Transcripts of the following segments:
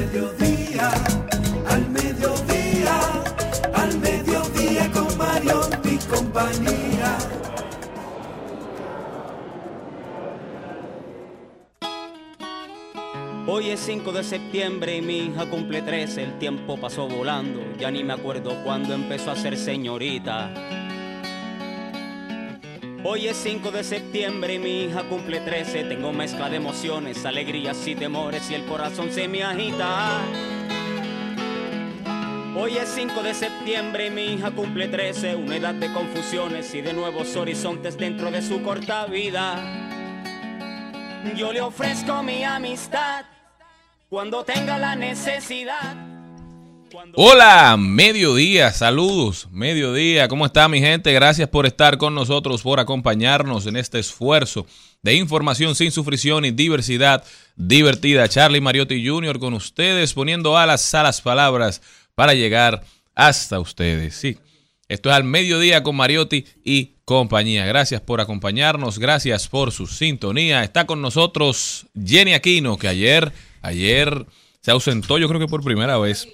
Mediodía, al mediodía, al mediodía con Mario y compañía. Hoy es 5 de septiembre y mi hija cumple 13, el tiempo pasó volando, ya ni me acuerdo cuándo empezó a ser señorita. Hoy es 5 de septiembre y mi hija cumple 13, tengo mezcla de emociones, alegrías y temores y el corazón se me agita. Hoy es 5 de septiembre y mi hija cumple 13, una edad de confusiones y de nuevos horizontes dentro de su corta vida. Yo le ofrezco mi amistad cuando tenga la necesidad. Hola, mediodía, saludos, mediodía, ¿cómo está mi gente? Gracias por estar con nosotros, por acompañarnos en este esfuerzo de información sin sufrición y diversidad divertida. Charlie Mariotti Jr. con ustedes, poniendo alas a las palabras para llegar hasta ustedes. Sí, esto es al mediodía con Mariotti y compañía. Gracias por acompañarnos, gracias por su sintonía. Está con nosotros Jenny Aquino, que ayer, ayer se ausentó, yo creo que por primera vez.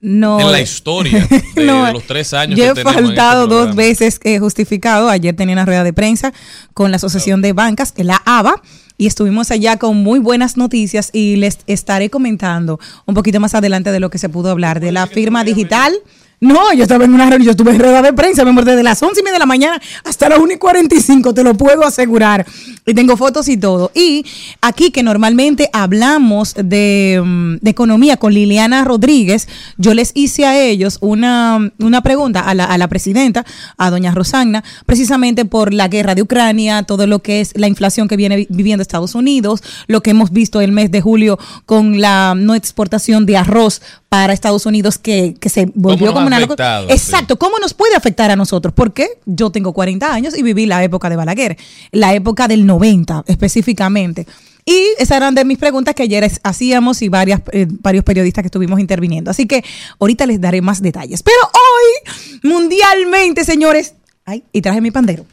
No, en la historia de, no, de los tres años yo que he este faltado dos veces eh, justificado. Ayer tenía una rueda de prensa con la Asociación de Bancas, que es la ABA, y estuvimos allá con muy buenas noticias y les estaré comentando un poquito más adelante de lo que se pudo hablar de la firma digital. No, yo estaba en una reunión, yo estuve en rueda de prensa, amor, desde las 11 y media de la mañana hasta las 1 y 45, te lo puedo asegurar. Y tengo fotos y todo. Y aquí que normalmente hablamos de, mm, de economía con Liliana Rodríguez, yo les hice a ellos una, una pregunta a la, a la presidenta, a doña Rosanna, precisamente por la guerra de Ucrania, todo lo que es la inflación que viene vi- viviendo Estados Unidos, lo que hemos visto el mes de julio con la no exportación de arroz para Estados Unidos que, que se volvió como una afectado? Sí. Exacto, ¿cómo nos puede afectar a nosotros? Porque yo tengo 40 años y viví la época de Balaguer, la época del 90 específicamente. Y esas eran de mis preguntas que ayer hacíamos y varias, eh, varios periodistas que estuvimos interviniendo. Así que ahorita les daré más detalles. Pero hoy, mundialmente, señores, ay, y traje mi pandero.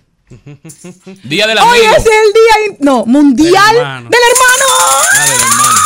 Día del Hoy amigo. es el día, no, mundial Del hermano. del hermano. Ah, del hermano.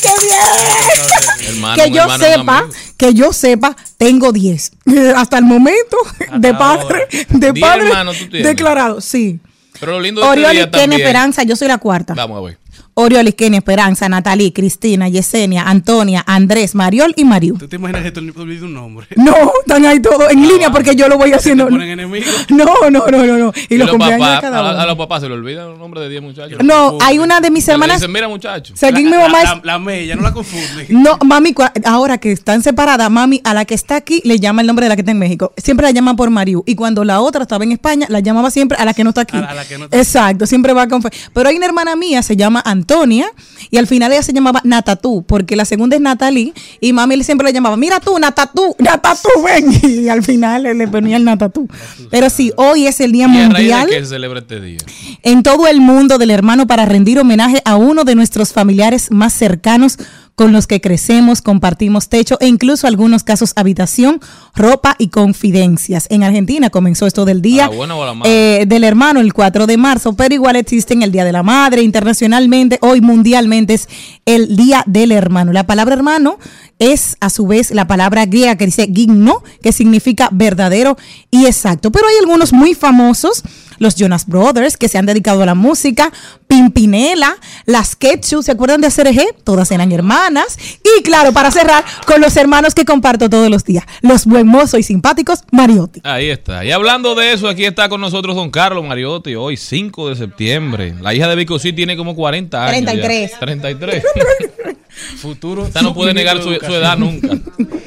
¡Qué bien! Hermano, que yo hermano, sepa, que yo sepa, tengo 10. Hasta el momento, de padre, de padre hermanos declarado, sí. Pero lo lindo de este Oriol día también. Esperanza, yo soy la cuarta. Vamos a ver. Oriol y Kenny Esperanza, Natalie, Cristina, Yesenia, Antonia, Andrés, Mariol y Mariu. ¿Tú te imaginas que tú olvidas un nombre? No, están ahí todos en línea porque yo lo voy haciendo. ¿Te ponen enemigos? No, no, no, no, no. Y, Y los cumpleaños de papás, cada a, a uno. los papás se le olvida el nombre de 10 muchachos. No, hay una de mis hermanas. dicen, mira muchachos. Según mi mamá la, es la, la mella, no la confunden. No, mami, ahora que están separadas, mami, a la que está aquí le llama el nombre de la que está en México. Siempre la llama por Mariu. Y cuando la otra estaba en España, la llamaba siempre a la que no está aquí. A la- a la que no está Exacto, siempre va con. fe- Pero hay una hermana mía, se llama Antonia, y al final ella se llamaba Natatú, porque la segunda es Natalie, y mami siempre le llamaba, mira tú, Natatú, Natatú, ven. Y al final le, ponía el Natatú. Pero sí, hoy es el Día ¿Y a raíz Mundial se celebra este día? en todo el mundo del hermano para rendir homenaje a uno de nuestros familiares más cercanos con los que crecemos, compartimos techo e incluso algunos casos habitación, ropa y confidencias. En Argentina comenzó esto del día eh, del hermano el 4 de marzo, pero igual existen el Día de la Madre internacionalmente, hoy mundialmente es el Día del Hermano. La palabra hermano es a su vez la palabra griega que dice gigno, que significa verdadero y exacto. Pero hay algunos muy famosos, los Jonas Brothers, que se han dedicado a la música, Pimpinela, las Ketchup, ¿se acuerdan de CRG? Todas eran hermanas. Y claro, para cerrar, con los hermanos que comparto todos los días, los buen mozo y simpáticos Mariotti. Ahí está. Y hablando de eso, aquí está con nosotros don Carlos Mariotti, hoy 5 de septiembre. La hija de Vico sí tiene como 40 años. ya. 33. 33. Futuro. Esta no puede negar su, su edad nunca.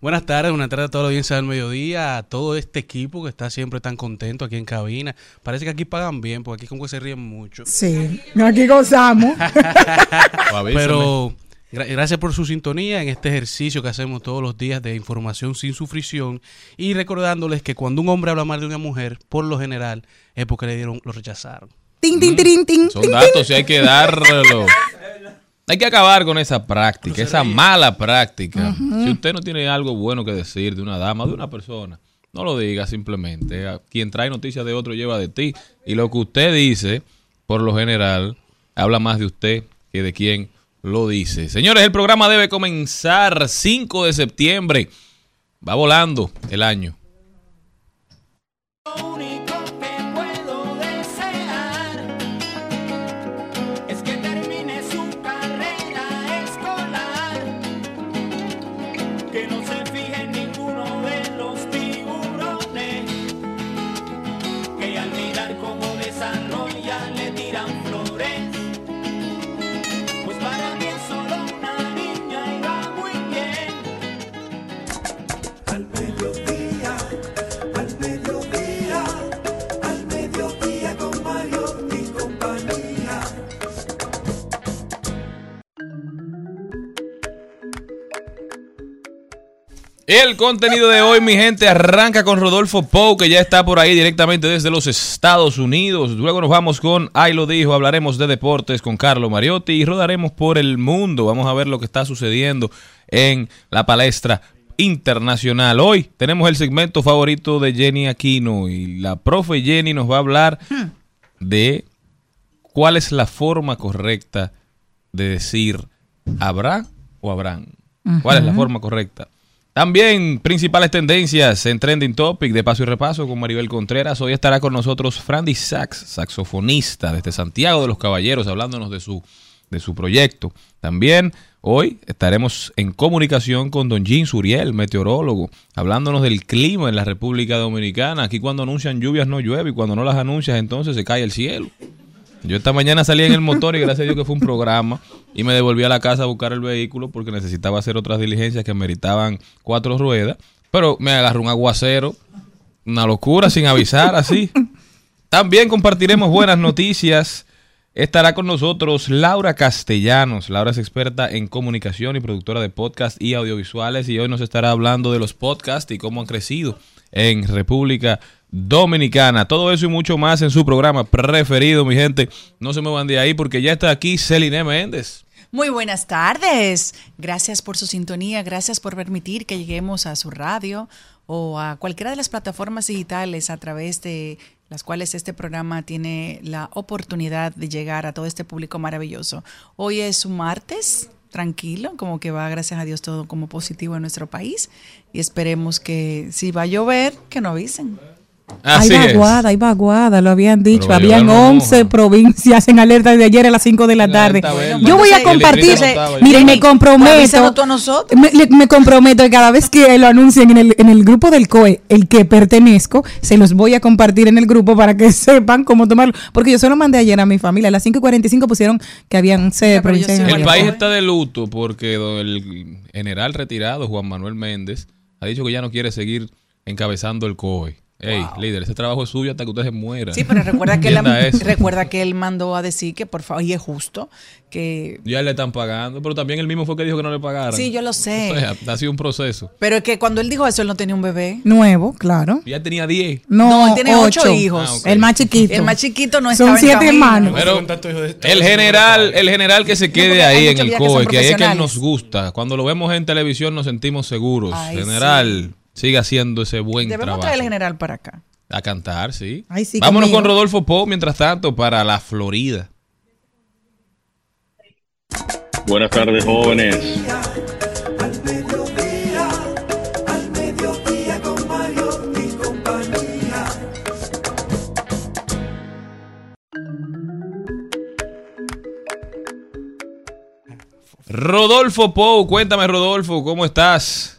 Buenas tardes, buenas tardes a toda la audiencia del mediodía, a todo este equipo que está siempre tan contento aquí en cabina. Parece que aquí pagan bien, porque aquí como que se ríen mucho. Sí, aquí gozamos. Pero gra- gracias por su sintonía en este ejercicio que hacemos todos los días de información sin sufrición y recordándoles que cuando un hombre habla mal de una mujer, por lo general es porque le dieron, lo rechazaron. Tin, tin, tin, tin, Son tin, datos y hay que darlo. Hay que acabar con esa práctica, esa mala práctica. Si usted no tiene algo bueno que decir de una dama, de una persona, no lo diga simplemente. A Quien trae noticias de otro lleva de ti. Y lo que usted dice, por lo general, habla más de usted que de quien lo dice. Señores, el programa debe comenzar 5 de septiembre. Va volando el año. El contenido de hoy, mi gente, arranca con Rodolfo Pou, que ya está por ahí directamente desde los Estados Unidos. Luego nos vamos con Ay lo dijo, hablaremos de deportes con Carlo Mariotti y rodaremos por el mundo. Vamos a ver lo que está sucediendo en la palestra internacional. Hoy tenemos el segmento favorito de Jenny Aquino y la profe Jenny nos va a hablar de cuál es la forma correcta de decir habrá o habrán. ¿Cuál es la forma correcta? También principales tendencias en Trending Topic de Paso y Repaso con Maribel Contreras. Hoy estará con nosotros Frandy Sachs, saxofonista desde Santiago de los Caballeros, hablándonos de su, de su proyecto. También hoy estaremos en comunicación con Don Jean Suriel, meteorólogo, hablándonos del clima en la República Dominicana. Aquí cuando anuncian lluvias no llueve y cuando no las anuncias entonces se cae el cielo. Yo esta mañana salí en el motor y gracias a Dios que fue un programa y me devolví a la casa a buscar el vehículo porque necesitaba hacer otras diligencias que meritaban cuatro ruedas. Pero me agarró un aguacero, una locura sin avisar así. También compartiremos buenas noticias. Estará con nosotros Laura Castellanos. Laura es experta en comunicación y productora de podcast y audiovisuales y hoy nos estará hablando de los podcasts y cómo han crecido en República Dominicana. Todo eso y mucho más en su programa preferido, mi gente. No se muevan de ahí porque ya está aquí Celine Méndez. Muy buenas tardes. Gracias por su sintonía, gracias por permitir que lleguemos a su radio o a cualquiera de las plataformas digitales a través de las cuales este programa tiene la oportunidad de llegar a todo este público maravilloso. Hoy es un martes, tranquilo, como que va, gracias a Dios, todo como positivo en nuestro país y esperemos que si va a llover, que no avisen. Así hay vaguada, hay vaguada, lo habían dicho. Habían Bolívar no 11 moja. provincias en alerta de ayer a las 5 de la La tarde. Yo voy a compartir, no miren, me comprometo. avísanos tú a nosotros. Me, comprometo que cada vez que lo anuncien en el, en el grupo del COE, el que pertenezco, se los voy a compartir en el grupo para que sepan cómo tomarlo. Porque yo solo mandé ayer a mi familia. A las 5 y 45 pusieron que habían 11 pero yo provincias en El país está de luto porque el general retirado Juan Manuel Méndez ha dicho que ya no quiere seguir encabezando el COE. Ey, líder, ese trabajo es suyo hasta que usted se muera. Sí, pero recuerda que, él, recuerda que él mandó a decir que por favor, y es justo, que... Ya le están pagando, pero también él mismo fue que dijo que no le pagaran. Sí, yo lo sé. O sea, ha sido un proceso. Pero es que cuando él dijo eso, él no tenía un bebé. Nuevo, claro. Ya tenía 10. No, No, él tiene ocho hijos. Ah. El más chiquito. El más chiquito no Son estaba en siete camino. hermanos. Pero Con tantos hijos de Estados el general, el general que se quede ahí en el ya que son COE, que ahí es que él nos gusta. Cuando lo vemos en televisión nos sentimos seguros. Ay, general, sigue haciendo ese buen Debemos trabajo. traer al general para acá. A cantar, sí. Ay, sí, Vámonos conmigo. con Rodolfo Poe mientras tanto para la Florida. Buenas tardes, jóvenes. Rodolfo Poe, cuéntame Rodolfo, ¿cómo estás?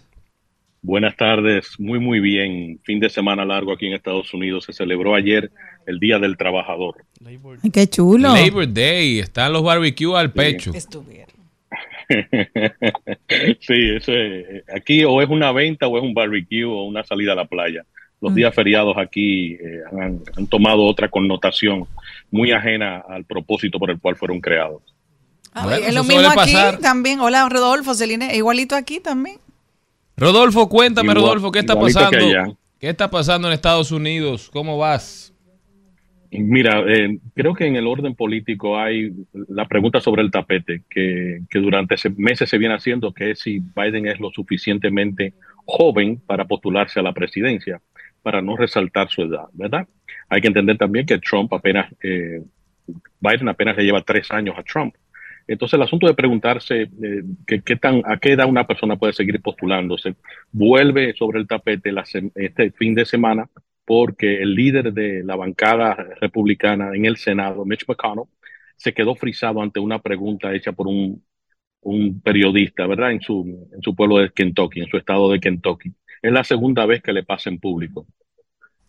Buenas tardes, muy muy bien. Fin de semana largo aquí en Estados Unidos. Se celebró ayer el Día del Trabajador. Ay, qué chulo. Labor Day, están los barbecues al pecho. Estuvieron. sí, eso es- aquí o es una venta o es un barbecue o una salida a la playa. Los días feriados aquí eh, han, han tomado otra connotación muy ajena al propósito por el cual fueron creados. Ah, Bueno, es lo mismo aquí pasar. también. Hola, Rodolfo, Celine, igualito aquí también. Rodolfo, cuéntame Rodolfo, ¿qué está pasando? ¿Qué está pasando en Estados Unidos? ¿Cómo vas? Mira, eh, creo que en el orden político hay la pregunta sobre el tapete que, que durante ese- meses se viene haciendo, que es si Biden es lo suficientemente joven para postularse a la presidencia, para no resaltar su edad, ¿verdad? Hay que entender también que Trump apenas, eh, Biden apenas le lleva tres años a Trump. Entonces el asunto de preguntarse eh, que- qué tan, a qué edad una persona puede seguir postulándose vuelve sobre el tapete la este fin de semana porque el líder de la bancada republicana en el Senado, Mitch McConnell, se quedó frisado ante una pregunta hecha por un, un periodista, ¿verdad? En su, en su pueblo de Kentucky, en su estado de Kentucky. Es la segunda vez que le pasa en público.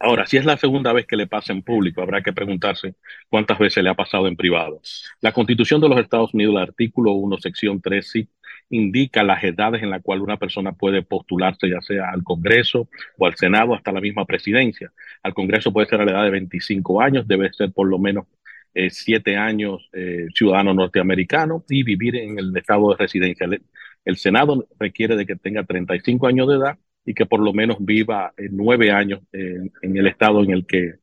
Ahora, si es la segunda vez que le pasa en público, habrá que preguntarse cuántas veces le ha pasado en privado. La Constitución de los Estados Unidos, el artículo 1, sección 3, sí, indica las edades en las cuales una persona puede postularse, ya sea al Congreso o al Senado, hasta la misma presidencia. Al Congreso puede ser a la edad de 25 años, debe ser por lo menos eh, siete años eh, ciudadano norteamericano y vivir en el estado de residencia. El Senado requiere de que tenga 35 años de edad y que por lo menos viva eh, nueve años en, en el estado en el que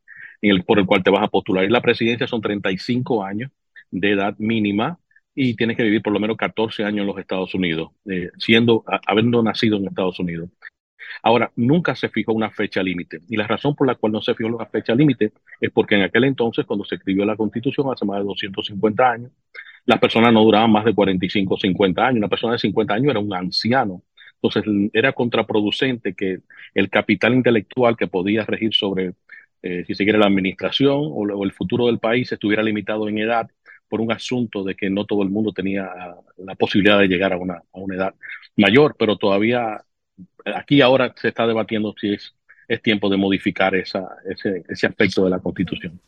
en el, por el cual te vas a postular. Y la presidencia son 35 años de edad mínima y tienes que vivir por lo menos 14 años en los Estados Unidos, eh, siendo, habiendo nacido en Estados Unidos. Ahora, nunca se fijó una fecha límite. Y la razón por la cual no se fijó una fecha límite es porque en aquel entonces, cuando se escribió la Constitución, hace más de 250 años, las personas no duraban más de 45 o 50 años. Una persona de 50 años era un anciano. Entonces, era contraproducente que el capital intelectual que podía regir sobre, eh, si se quiere, la administración o, el futuro del país estuviera limitado en edad por un asunto de que no todo el mundo tenía la posibilidad de llegar a una, a una edad mayor, pero todavía aquí ahora se está debatiendo si es, es tiempo de modificar esa, ese, ese aspecto de la Constitución.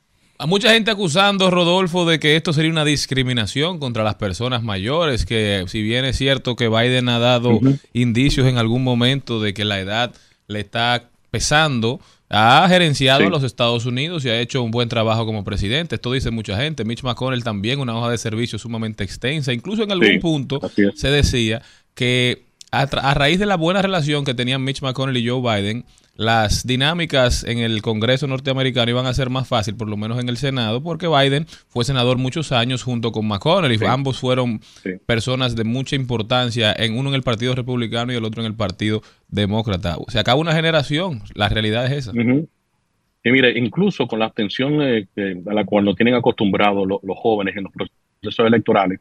A mucha gente acusando, Rodolfo, de que esto sería una discriminación contra las personas mayores, que si bien es cierto que Biden ha dado indicios en algún momento de que la edad le está pesando, ha gerenciado Sí. a los Estados Unidos y ha hecho un buen trabajo como presidente. Esto dice mucha gente. Mitch McConnell también, una hoja de servicio sumamente extensa. Incluso en algún Sí, punto se decía que a, a raíz de la buena relación que tenían Mitch McConnell y Joe Biden, las dinámicas en el Congreso norteamericano iban a ser más fácil, por lo menos en el Senado, porque Biden fue senador muchos años junto con McConnell y Sí. ambos fueron Sí. personas de mucha importancia, en uno en el Partido Republicano y el otro en el Partido Demócrata. Se acaba una generación, la realidad es esa. Y mire, incluso con la abstención eh, a la cual nos tienen acostumbrados lo- los jóvenes en los procesos electorales,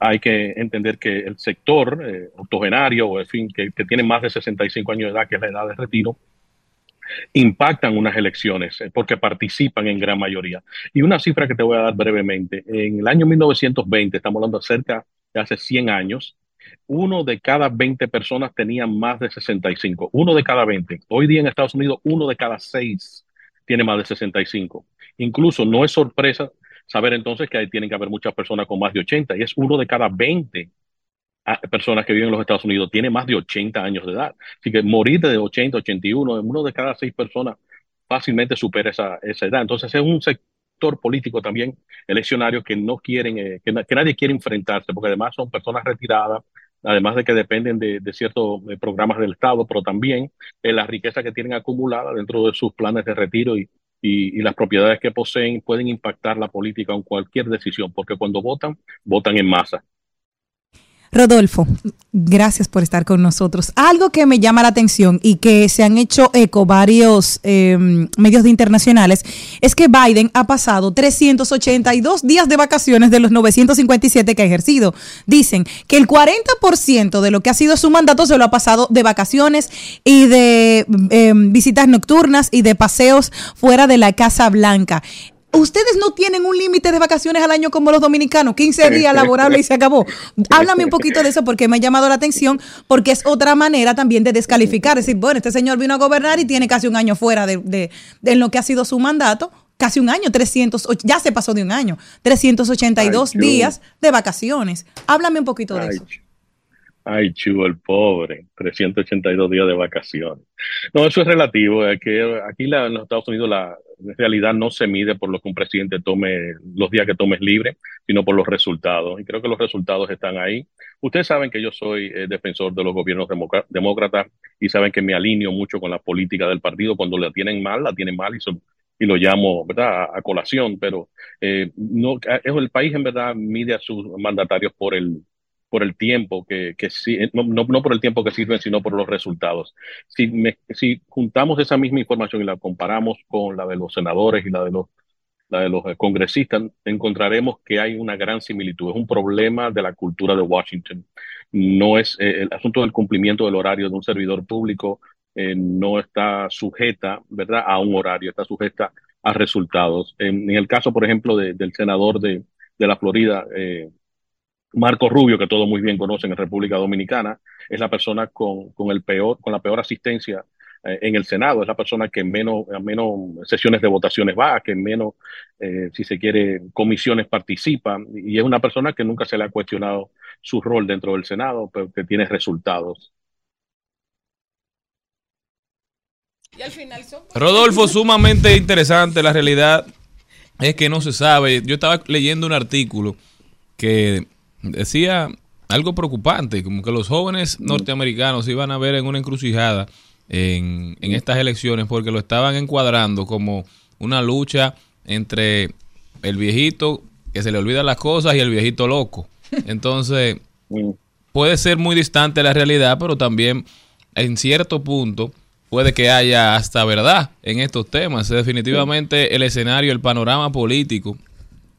hay que entender que el sector eh, octogenario, o en fin, que, que tiene más de 65 años de edad, que es la edad de retiro, impactan unas elecciones eh, porque participan en gran mayoría. Y una cifra que te voy a dar brevemente, en el año 1920, estamos hablando cerca de hace 100 años, uno de cada 20 personas tenía más de 65. Uno de cada 20. Hoy día en Estados Unidos, uno de cada seis tiene más de 65. Incluso no es sorpresa saber entonces que ahí tienen que haber muchas personas con más de 80 y es uno de cada 20 a- personas que viven en los Estados Unidos tiene más de 80 años de edad. Así que morir de 80, 81, uno de cada seis personas fácilmente supera esa, esa edad. Entonces es un sector político también eleccionario que no quieren, eh, que, nadie quiere enfrentarse, porque además son personas retiradas, además de que dependen de, de ciertos eh, programas del Estado, pero también en la riqueza que tienen acumulada dentro de sus planes de retiro y, y, las propiedades que poseen pueden impactar la política en cualquier decisión, porque cuando votan, votan en masa. Rodolfo, gracias por estar con nosotros. Algo que me llama la atención y que se han hecho eco varios eh, medios internacionales es que Biden ha pasado 382 días de vacaciones de los 957 que ha ejercido. Dicen que el 40% de lo que ha sido su mandato se lo ha pasado de vacaciones y de eh, visitas nocturnas y de paseos fuera de la Casa Blanca. Ustedes no tienen un límite de vacaciones al año como los dominicanos, 15 días laborables y se acabó. Háblame un poquito de eso porque me ha llamado la atención, porque es otra manera también de descalificar. Es decir, bueno, este señor vino a gobernar y tiene casi un año fuera de, de, de lo que ha sido su mandato. Casi un año, 300, ya se pasó de un año, 382 Ay, días de vacaciones. Háblame un poquito Ay, de eso. Ay, chulo, el pobre, 382 días de vacaciones. No, eso es relativo. Aquí, aquí la, en los Estados Unidos la en realidad no se mide por lo que un presidente tome, los días que tomes libre, sino por los resultados. Y creo que los resultados están ahí. Ustedes saben que yo soy eh, defensor de los gobiernos demócratas y saben que me alineo mucho con la política del partido. Cuando la tienen mal, la tienen mal y, son, y lo llamo ¿verdad? A, a colación. Pero eh, no, el país en verdad mide a sus mandatarios por el, por el tiempo que, que sí, no, no, no, por el tiempo que sirven, sino por los resultados. Si, me, si juntamos esa misma información y la comparamos con la de los senadores y la de los, la de los congresistas, encontraremos que hay una gran similitud. Es un problema de la cultura de Washington. No es eh, el asunto del cumplimiento del horario de un servidor público, eh, no está sujeta, ¿verdad?, a un horario, está sujeta a resultados. En, en el caso, por ejemplo, de, del senador de, de la Florida, eh, Marco Rubio, que todos muy bien conocen en República Dominicana, es la persona con, con, el peor, con la peor asistencia eh, en el Senado, es la persona que menos, menos sesiones de votaciones va, que menos, eh, si se quiere, comisiones participa, y es una persona que nunca se le ha cuestionado su rol dentro del Senado, pero que tiene resultados. Y al final son... Rodolfo, sumamente interesante la realidad es que no se sabe. Yo estaba leyendo un artículo que decía algo preocupante, como que los jóvenes norteamericanos iban a ver en una encrucijada en, en, estas elecciones porque lo estaban encuadrando como una lucha entre el viejito que se le olvidan las cosas y el viejito loco. Entonces, puede ser muy distante la realidad, pero también en cierto punto puede que haya hasta verdad en estos temas. Definitivamente el escenario, el panorama político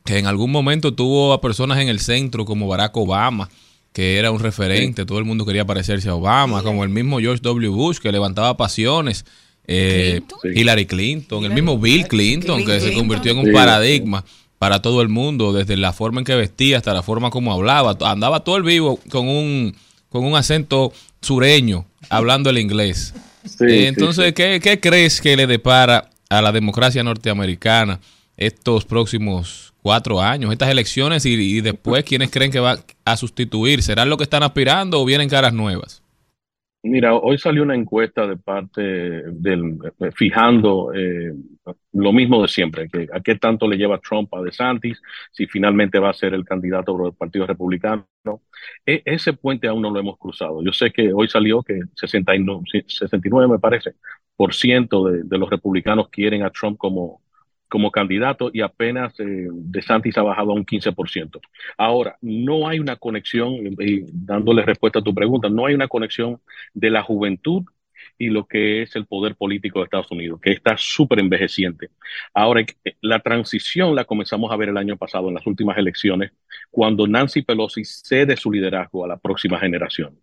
que en algún momento tuvo a personas en el centro como Barack Obama, que era un referente, sí. todo el mundo quería parecerse a Obama, sí. como el mismo George W. Bush, que levantaba pasiones, eh, Clinton. Hillary Clinton, el mismo Bill Clinton, que se convirtió en un paradigma para todo el mundo, desde la forma en que vestía hasta la forma como hablaba, andaba todo el vivo con un, con un acento sureño, hablando el inglés. Eh, entonces, ¿qué, ¿qué crees que le depara a la democracia norteamericana estos próximos cuatro años, estas elecciones y, después quiénes creen que va a sustituir? ¿Serán lo que están aspirando o vienen caras nuevas? Mira, hoy salió una encuesta de parte del fijando eh, lo mismo de siempre, que a qué tanto le lleva Trump a DeSantis, si finalmente va a ser el candidato del Partido Republicano. E ese puente aún no lo hemos cruzado. Yo sé que hoy salió que 69, 69 me parece, por ciento de, de los republicanos quieren a Trump como, como candidato y apenas eh, DeSantis ha bajado a un 15%. Ahora, no hay una conexión, y dándole respuesta a tu pregunta, no hay una conexión de la juventud y lo que es el poder político de Estados Unidos, que está súper envejeciente. Ahora, la transición la comenzamos a ver el año pasado en las últimas elecciones, cuando Nancy Pelosi cede su liderazgo a la próxima generación.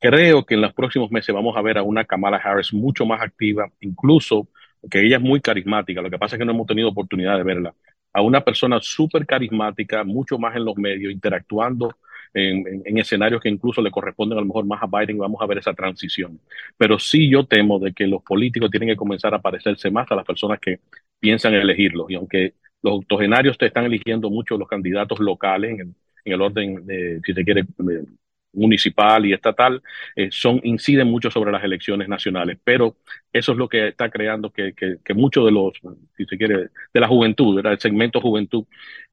Creo que en los próximos meses vamos a ver a una Kamala Harris mucho más activa, incluso que ella es muy carismática, lo que pasa es que no hemos tenido oportunidad de verla, a una persona súper carismática, mucho más en los medios, interactuando en, en, en, escenarios que incluso le corresponden a lo mejor más a Biden, vamos a ver esa transición. Pero sí yo temo de que los políticos tienen que comenzar a parecerse más a las personas que piensan elegirlos. Y aunque los octogenarios te están eligiendo mucho los candidatos locales en el, en el orden, de, si se quiere, municipal y estatal eh, son inciden mucho sobre las elecciones nacionales, pero eso es lo que está creando que, que, que mucho de los, si se quiere, de la juventud, ¿verdad? el segmento juventud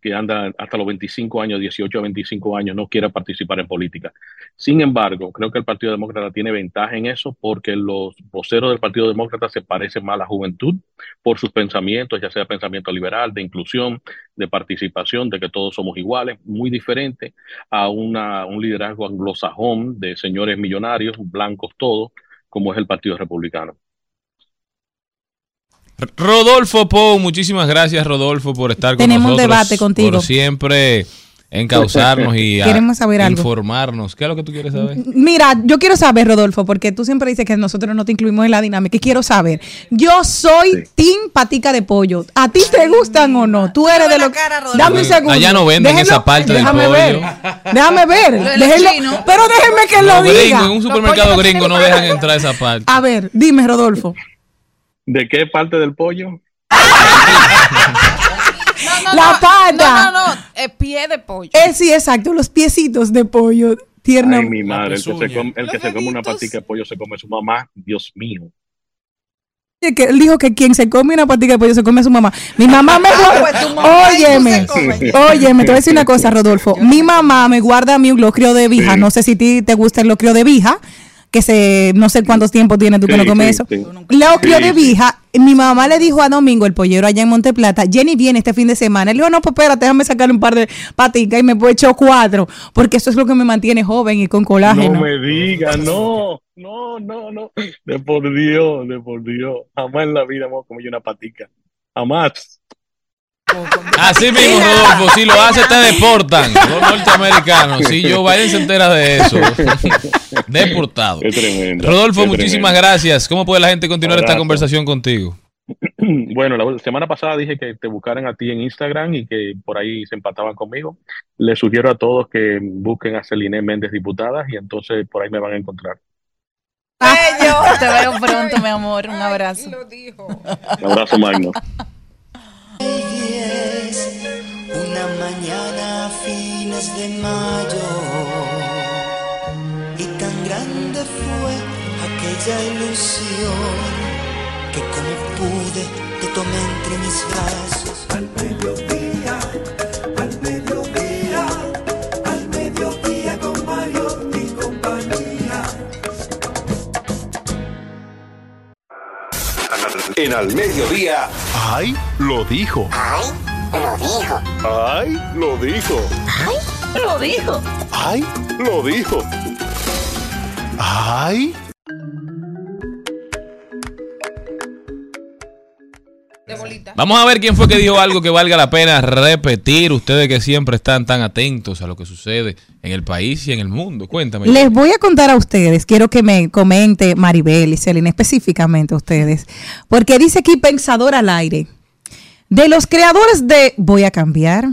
que anda hasta los 25 años, 18 a 25 años, no quiera participar en política. Sin embargo, creo que el Partido Demócrata tiene ventaja en eso porque los voceros del Partido Demócrata se parecen más a la juventud por sus pensamientos, ya sea pensamiento liberal, de inclusión, de participación, de que todos somos iguales, muy diferente a una, un liderazgo anglosajón de señores millonarios, blancos todos, como es el Partido Republicano. Rodolfo Pou, muchísimas gracias Rodolfo por estar con Tenemos un debate contigo. Por siempre encauzarnos y a- Queremos saber algo. informarnos. ¿Qué es lo que tú quieres saber? Mira, yo quiero saber, Rodolfo, porque tú siempre dices que nosotros no te incluimos en la dinámica y quiero saber. Yo soy Sí. Team Patica de Pollo. ¿A ti te gustan o no? Tú eres de los. cara, Rodolfo. Dame un segundo. Allá no venden esa parte del déjame pollo. Ver. Déjame ver. Déjenlo- pero déjenme que lo diga. en un supermercado no gringo no dejan entrar esa parte. A ver, dime, Rodolfo. ¿De qué parte del pollo? No, La no, pata. No, no, no. eh, pie de pollo. Eh, sí, exacto, los piecitos de pollo tierno. Ay, mi madre, el que se come, el que Los se come una patica de pollo se come su mamá. Dios mío. Que él dijo que quien se come una patica de pollo se come a su mamá. Mi mamá me Ah, pues y tú Óyeme, óyeme, te voy a decir una cosa, Rodolfo. Mi mamá me guarda a mí un locrio de vija. Sí. No sé si a ti te gusta el locrio de vija, que se, no sé cuántos tiempos tienes tú que no comes sí, eso. sí. Locrio Sí, de sí. vija. Mi mamá le dijo a Domingo, el pollero allá en Monteplata, Jenny viene este fin de semana. Le dijo, no, pues espérate, déjame sacar un par de paticas y me he hecho cuatro, porque eso es lo que me mantiene joven y con colágeno. No me digas, no, no, no, no. De por Dios, de por Dios. Jamás en la vida vamos a comer una patica. Jamás. Así mismo, Rodolfo, si lo hace te deportan los norteamericanos. Si Joe Biden se entera de eso, deportado. Qué tremendo. Rodolfo, qué muchísimas tremendo. gracias. ¿Cómo puede la gente continuar esta conversación contigo? Bueno, la semana pasada dije que te buscaran a ti en Instagram y que por ahí se empataban conmigo. Les sugiero a todos que busquen a Celine Méndez diputada y entonces por ahí me van a encontrar. Bello. Te veo pronto, mi amor. Un abrazo. Lo dijo. Un abrazo, Magno. es una mañana a fines de mayo y tan grande fue aquella ilusión que como pude te tomé entre mis brazos. Al mediodía, al mediodía, al mediodía con Mario y compañía. En al mediodía. ¡Ay! Lo dijo. Ay, lo dijo. ¡Ay! Lo dijo. Lo dijo. ¡Ay! Lo dijo. ¡Ay! Vamos a ver quién fue que dijo algo que valga la pena repetir. Ustedes que siempre están tan atentos a lo que sucede en el país y en el mundo. Cuéntame. Les voy a contar a ustedes, quiero que me comente Maribel y Celine, específicamente a ustedes, porque dice aquí Pensador al aire. De los creadores de Voy a cambiar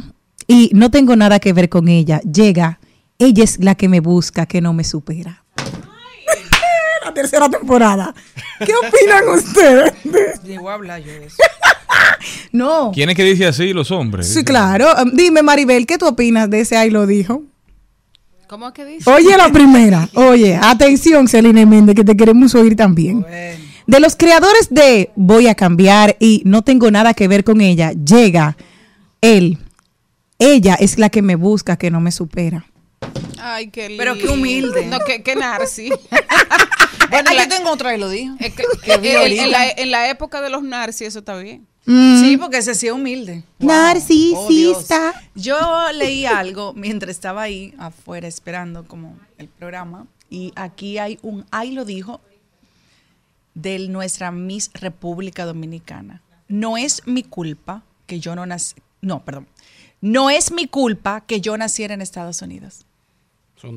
y no tengo nada que ver con ella, llega, ella es la que me busca, que no me supera. La tercera temporada. ¿Qué opinan ustedes? Llegó a hablar yo de eso. No. ¿Quién es que dice así los hombres? Sí, claro. Um, Dime, Maribel, ¿qué tú opinas de ese ahí lo dijo? ¿Cómo es que dice? Oye la primera. Oye, atención, Celine Méndez, que te queremos oír también. De los creadores de Voy a cambiar y no tengo nada que ver con ella, llega él. Ella es la que me busca, que no me supera. Ay, qué lindo. Pero qué humilde. No, qué, qué narci. Bueno, la- yo tengo otra y lo dijo. Es que- Que vi en, la, en la época de los narcis, eso está bien. Mm. Sí, porque se hacía humilde. Wow. Narcisista. Oh. Yo leí algo mientras estaba ahí afuera esperando como el programa y aquí hay un ay lo dijo de nuestra Miss República Dominicana. No es mi culpa que yo no nací, no, perdón. No es mi culpa que yo naciera en Estados Unidos.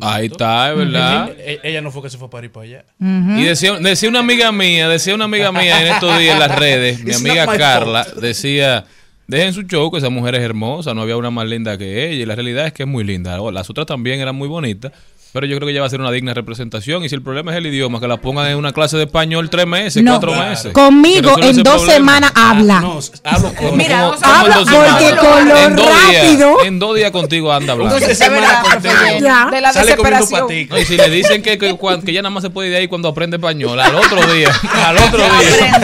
Ahí está, es verdad. E- Ella no fue que se fue para ir para allá. Y decía, decía una amiga mía, decía una amiga mía en estos días en las redes, mi It's amiga Carla, decía, dejen su show, que esa mujer es hermosa, no había una más linda que ella, y la realidad es que es muy linda. O, Las otras también eran muy bonitas, Pero yo creo que ya va a ser una digna representación. Y si el problema es el idioma, que la pongan en una clase de español tres meses, No. cuatro Claro. meses. Conmigo en dos semanas habla. No, hablo con. Mira, como- habla en dos porque semanas. con lo En dos días- rápido- en dos días contigo anda hablando. Entonces, contigo. Ya. De la Sale desesperación. No, y si le dicen que, que, ya nada más se puede ir de ahí cuando aprende español, al otro día, al otro día.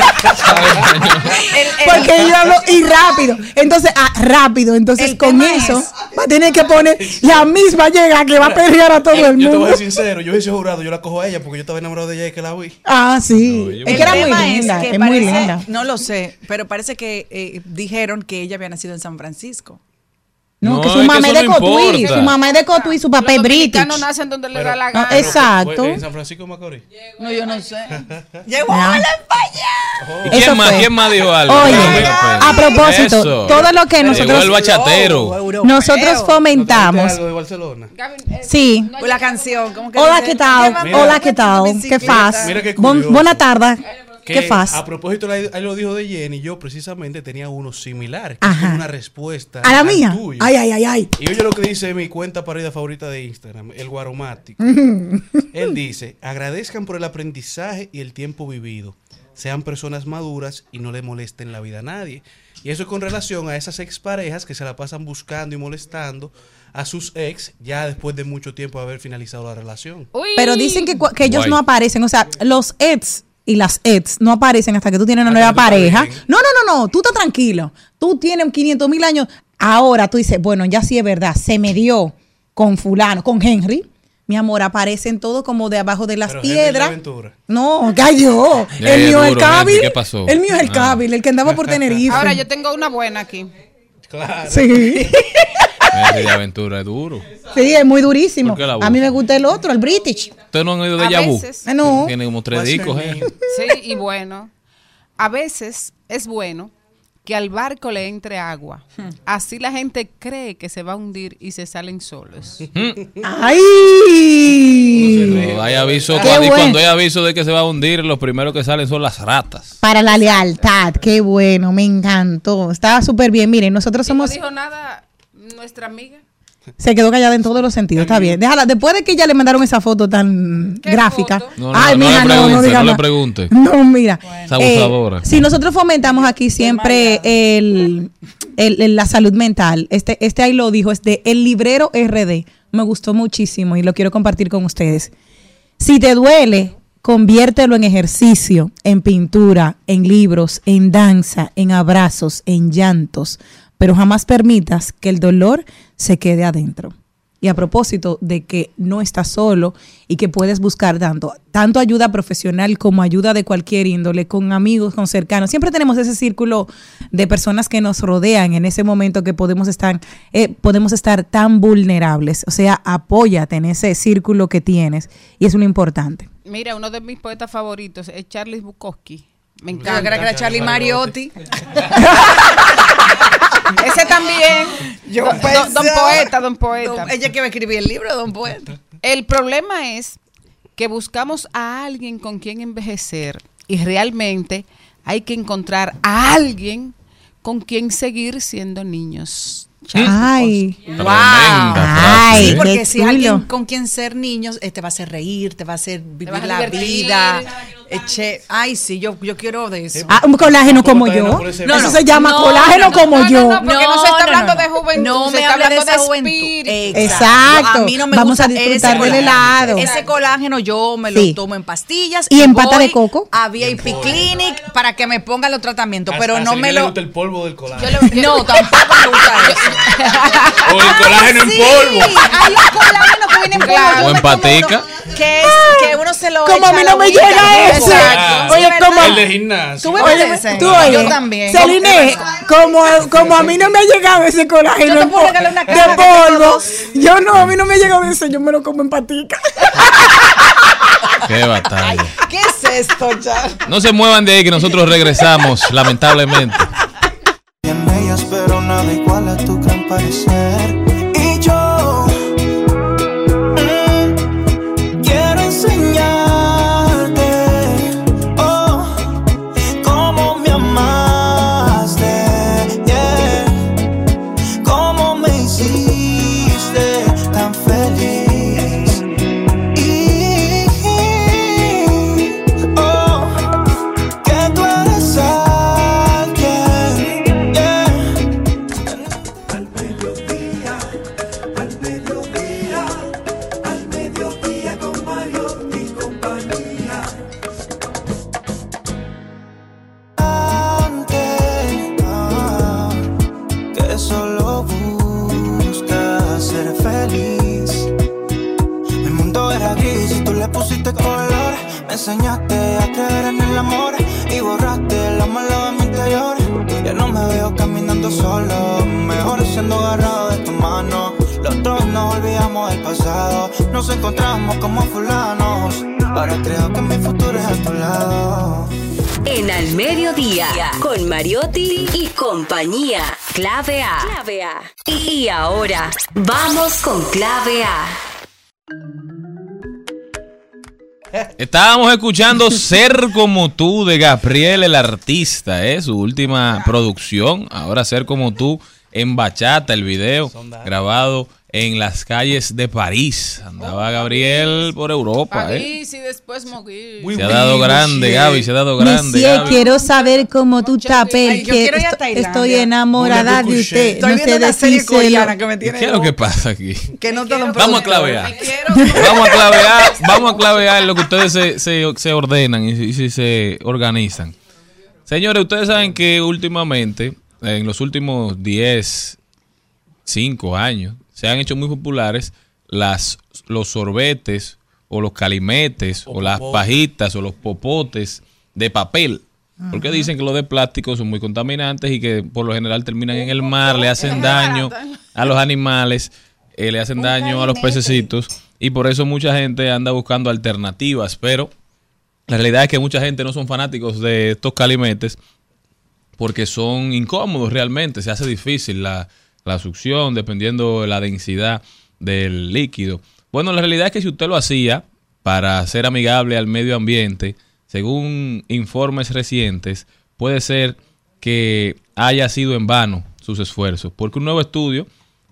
Porque yo hablo y rápido. Entonces, ah, rápido. Entonces, El con eso, es- va a tener que poner la misma llega que va a perrear a todo el Yo te voy a ser sincero, yo hubiese jurado, yo la cojo a ella porque yo estaba enamorado de ella y que la vi. Ah, sí. No, yo- es El que era muy linda. que Es, muy parece- linda. No lo sé, pero parece que eh, dijeron que ella había nacido en San Francisco. No, No, que su mamá es de no Cotuí. importa. Su mamá es de Cotuí, su papá es Los british. dominicanos nacen donde les da la gana. es- Exacto. En San Francisco de Macorís. No, yo no sé. Llegó a la España. ¿Y quién más, quién más dijo algo? Oye, a propósito, Eso. todo lo que Llegó nosotros el bachatero. Europeo. nosotros fomentamos. algo de Barcelona? Eh, Sí. O la canción. ¿cómo que Hola? ¿qué tal? Hola, ¿qué tal? ¿Qué faz? Mira qué Que ¿Qué faz? A propósito, ahí lo dijo de Jenny, yo precisamente tenía uno similar, que es Ajá. como una respuesta A la al mía. tuyo. Ay, ay, ay, ay. Y oye lo que dice mi cuenta parida favorita de Instagram, el Guaromático. Él dice, agradezcan por el aprendizaje y el tiempo vivido. Sean personas maduras y no le molesten la vida a nadie. Y eso es con relación a esas exparejas que se la pasan buscando y molestando a sus ex ya después de mucho tiempo de haber finalizado la relación. uy. Pero dicen que, ellos Guay. no aparecen. O sea, los ex y las ex no aparecen hasta que tú tienes una Hasta nueva pareja. No, no, no, no. Tú estás tranquilo. Tú tienes 500 mil años. Ahora tú dices, bueno, ya sí es verdad. Se me dio con fulano, con Henry. Mi amor, aparecen todos como de abajo de las Pero piedras. No, cayó. Ya, el mío es el Cabil. ¿qué pasó? El mío es el Ah. Cabil, el que andaba por Tenerife. Ahora yo tengo una buena aquí. Claro. Sí. Ese de aventura es duro. sí, es muy durísimo. ¿Por qué la A mí me gusta el otro, el British. ¿Ustedes no han oído de Yabu? veces. Ah, no. Tiene como tres discos? ¿eh? Sí, y bueno, a veces es bueno que al barco le entre agua. Así la gente cree que se va a hundir y se salen solos. ¡Ay! No, hay aviso, cuando, y bueno. cuando hay aviso de que se va a hundir, los primeros que salen son las ratas. Para la lealtad, qué bueno, me encantó. Estaba súper bien. Miren, nosotros No somos. dijo nada nuestra amiga. Se quedó callada en todos los sentidos, está bien. Déjala, después de que ya le mandaron esa foto tan ¿Qué gráfica. foto? No, no, Ay, no mija, no, no diga no le más. pregunte. No, mira. Abusadora. Eh, si nosotros fomentamos aquí siempre el, el- el- la salud mental, este, este ahí lo dijo, es de El Librero RD. Me gustó muchísimo y lo quiero compartir con ustedes. Si te duele, conviértelo en ejercicio, en pintura, en libros, en danza, en abrazos, en llantos, pero jamás permitas que el dolor se quede adentro. Y a propósito de que no estás solo y que puedes buscar tanto, tanto ayuda profesional como ayuda de cualquier índole, con amigos, con cercanos. Siempre tenemos ese círculo de personas que nos rodean en ese momento que podemos estar, eh, podemos estar tan vulnerables. O sea, apóyate en ese círculo que tienes y es lo importante. Mira, uno de mis poetas favoritos es Charles Bukowski. Me Yo encanta. creo que era Charlie Mariotti. Ese también. Yo don, poeta, don poeta. Don- ella que va a escribir el libro, don poeta. El problema es que buscamos a alguien con quien envejecer y realmente hay que encontrar a alguien con quien seguir siendo niños. Ay, frase, Ay, Porque si alguien con quien ser niños, eh, te va a hacer reír, te va a hacer vivir la vida. Eche, ay, sí, yo, yo quiero de eso. Ah, un colágeno como yo. No, eso se llama No, colágeno no, no. como No, no, yo. no, porque no se está hablando de juventud, No se me está de hablando esa de juventud. espíritu. Exacto. A mí no me Vamos gusta a disfrutar ese del colágeno. helado. Ese colágeno yo me lo Sí. tomo en pastillas. ¿Y en pata de coco? A VIP Clinic para que me pongan los tratamientos, pero no me lo... gusta el polvo del colágeno. No, tampoco me gusta eso. O el colágeno en Sí, polvo. hay un colágeno que viene en polvo. O en patica. Que, es, que uno se lo Como a mí no me llega ese. Exacto. Oye, como- El de gimnasio. Tú me Oye, pareces. tú oye, Yo también. Celine, como, como a mí no me ha llegado ese colágeno Yo te en puedo po- regalar una de caja polvo, yo no, a mí no me ha llegado ese, yo me lo como en patica. Qué batalla. ¿Qué es esto, ya? No se muevan de ahí que nosotros regresamos, lamentablemente. Bien bellas, pero nada igual a tu gran parecer. Con Clave A. Estábamos escuchando Ser como tú de Gabriel el artista, ¿eh? su última producción. Ahora Ser como tú en bachata, el video grabado en las calles de París. Andaba Gabriel por Europa, ¿eh? París y después morir. Se ha dado grande, Gaby, se ha dado grande. Gaby. quiero saber cómo tú tapel, Ay, yo que quiero ir a esto- Tailandia. estoy enamorada de usted. Estoy No viendo serie coreana que me tiene ¿Qué es lo que pasa aquí? que no te lo Vamos a clavear. Vamos a clavear, vamos a clavear lo que ustedes se, se, se ordenan y, y si se organizan. Señores, ustedes saben que últimamente, en los últimos 10, 5 años, se han hecho muy populares las, los sorbetes o los calimetes o, las pajitas o los popotes de papel. Porque dicen que los de plástico son muy contaminantes y que por lo general terminan en el mar, le hacen daño a los animales, eh, le hacen daño a los pececitos. Y por eso mucha gente anda buscando alternativas, pero la realidad es que mucha gente no son fanáticos de estos calimetes porque son incómodos realmente, se hace difícil la, la succión dependiendo de la densidad del líquido. Bueno, la realidad es que si usted lo hacía para ser amigable al medio ambiente, según informes recientes, puede ser que haya sido en vano sus esfuerzos, porque un nuevo estudio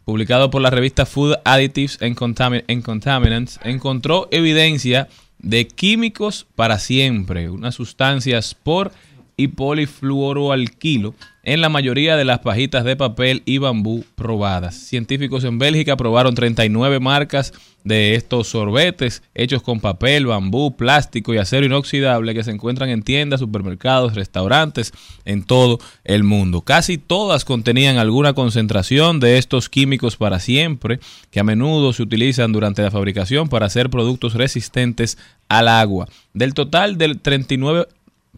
publicado por la revista Food Additives and, Contami- and Contaminants encontró evidencia de químicos para siempre, unas sustancias por y polifluoroalquilo en la mayoría de las pajitas de papel y bambú probadas. Científicos en Bélgica probaron 39 marcas de estos sorbetes hechos con papel, bambú, plástico y acero inoxidable que se encuentran en tiendas, supermercados, restaurantes en todo el mundo. Casi todas contenían alguna concentración de estos químicos para siempre que a menudo se utilizan durante la fabricación para hacer productos resistentes al agua. Del total del 39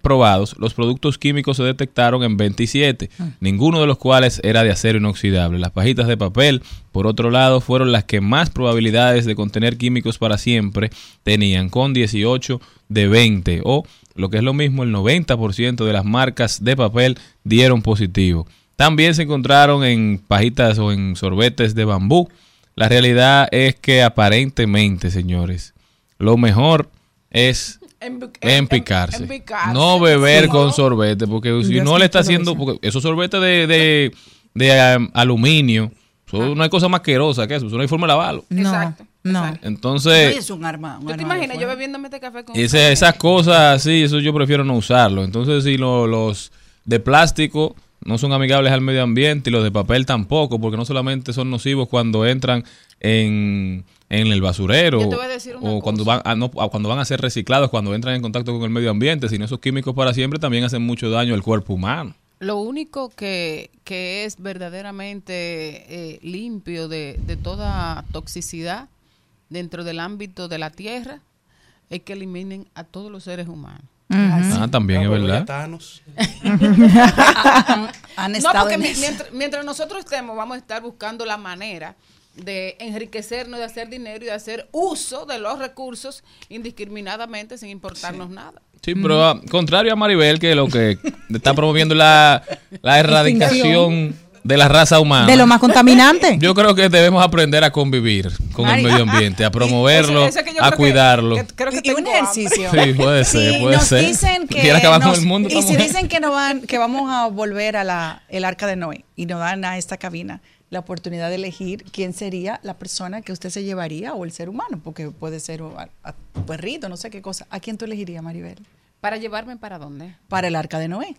probados, los productos químicos se detectaron en 27, ninguno de los cuales era de acero inoxidable. Las pajitas de papel, por otro lado, fueron las que más probabilidades de contener químicos para siempre tenían, con 18 de 20, o lo que es lo mismo, el 90% de las marcas de papel dieron positivo. También se encontraron en pajitas o en sorbetes de bambú. La realidad es que aparentemente, señores, lo mejor es en picarse. No beber con sorbete, porque si no le está haciendo, porque esos sorbetes de, de, de, um, aluminio, eso no hay cosa más asquerosa que eso, eso no hay forma de lavarlo. No, no. Entonces, es un arma. un ¿Tú te imaginas yo bebiéndome este café con ese- esas cosas así, eso yo prefiero no usarlo. Entonces, si lo- los de plástico no son amigables al medio ambiente y los de papel tampoco, porque no solamente son nocivos cuando entran en, en el basurero o cuando van, a, no, cuando van a ser reciclados, cuando entran en contacto con el medio ambiente, sino esos químicos para siempre también hacen mucho daño al cuerpo humano. Lo único que, que es verdaderamente eh, limpio de, de toda toxicidad dentro del ámbito de la tierra es que eliminen a todos los seres humanos. Ah, también es verdad. Han no, estado porque en eso. mientras, mientras nosotros estemos, vamos a estar buscando la manera de enriquecernos, de hacer dinero y de hacer uso de los recursos indiscriminadamente sin importarnos nada. Sí, pero ah, contrario a Maribel, que lo que está promoviendo la, la erradicación de la raza humana. De lo más contaminante. Yo creo que debemos aprender a convivir con Mari- el medio ambiente, a promoverlo, Eso- eso que yo a creo que- cuidarlo. y un ejercicio. Sí, puede ser, Si puede nos ser. dicen que nos- el mundo y si mujer. dicen que no van, que vamos a volver a la el arca de Noé y nos dan a esta cabina la oportunidad de elegir quién sería la persona que usted se llevaría o el ser humano, porque puede ser o a, a tu perrito, no sé qué cosa. ¿A quién tú elegirías, Maribel? ¿Para llevarme para dónde? Para el arca de Noé.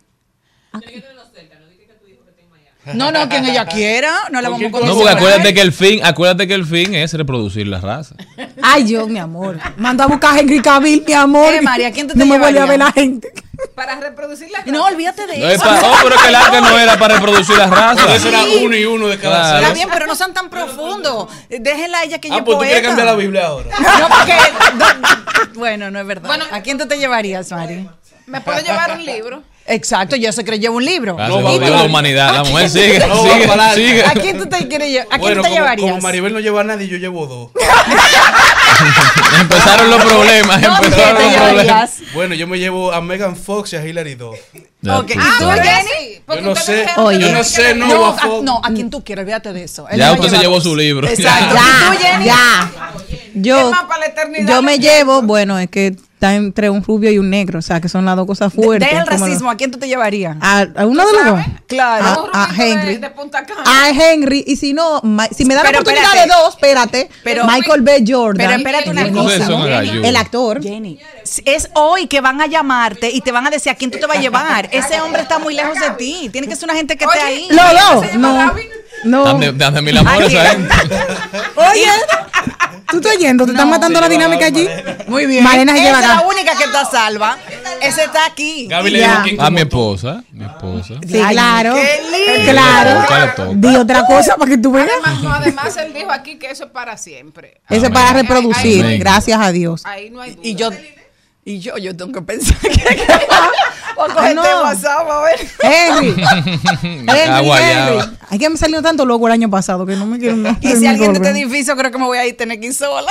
No, no, quien ella quiera, no la vamos a conocer. No, porque acuérdate que el fin, acuérdate que el fin es reproducir la raza. Ay, yo, mi amor. Mando a buscar a Henry Cavill, mi amor. Eh, María, ¿quién te No me vuelve a ver la gente. Para reproducir la No, olvídate de No es eso. pa- oh, pero que el arte no era para reproducir las razas. Eso era uno y uno de cada Claro. Está bien, pero no sean tan profundos. Déjenla a ella que Ah, ella pues tú quieres poeta. cambiar la Biblia ahora. No, porque. no, bueno, no es verdad. Bueno, ¿A quién tú te llevarías, Mari? ¿Me puedo llevar un libro? Exacto, yo sé que llevo un libro. Ah, No, se va, va. la humanidad. La mujer sigue, No, va sigue, adelante. sigue. ¿A quién tú te quieres llevar? ¿A quién Bueno, te como, llevarías? como Maribel no lleva a nadie, yo llevo dos. Empezaron los problemas, ¿Dónde empezaron te los problemas. llevarías? Bueno, yo me llevo a Megan Fox y a Hillary Duff. Ya Ok, tú ¿y tú, sabes. Jenny? Sí, porque Yo no sé, Oye. yo no no sé, no, No, va a, Fox. no, a quien tú quieras, olvídate de eso. Él Ya va usted se llevó su libro. Exacto. Ya, ¿Y tú, Jenny? ya. Yo, Es más, para la eternidad yo me le llevo, bueno, es que está entre un rubio y un negro, o sea, que son las dos cosas fuertes. Deja el lo- racismo, ¿a quién tú te llevarías? a, a uno de los dos. Claro. A, de- Henry. de Punta Cana. A Henry. Y si no, Ma- si me dan la oportunidad espérate. de dos, espérate. Pero- Michael B. Jordan. Pero espérate una ¿Cómo se cosa. gallos? El actor. Jenny, es hoy que van a llamarte y te van a decir a quién tú te vas a llevar. Ese hombre está muy lejos de ti. Tiene que ser una gente que esté ahí. Los ¿Se dos. No. No. De mil amores. Oye, tú estás yendo, te están matando la dinámica allí. Muy bien. Malena se Esa lleva es la acá. única que está salva. Ese está aquí. Gaby le Ya. dijo A mi tú. esposa, mi esposa. Sí, Ay, claro. qué lindo. Claro. ¿Cuál le toca? Di otra cosa para que tú veas. Además, no, además, él dijo aquí que eso es para siempre. Eso es Amén. para reproducir, Amén. gracias a Dios. Ahí no hay duda. Y yo, y yo, yo tengo que pensar que voy a coger No. este WhatsApp a ver. Henry, Henry, Henry. Hay que me salió tanto loco el año pasado que no me quiero. no Y si alguien de este edificio, creo que me voy a ir tener que ir sola.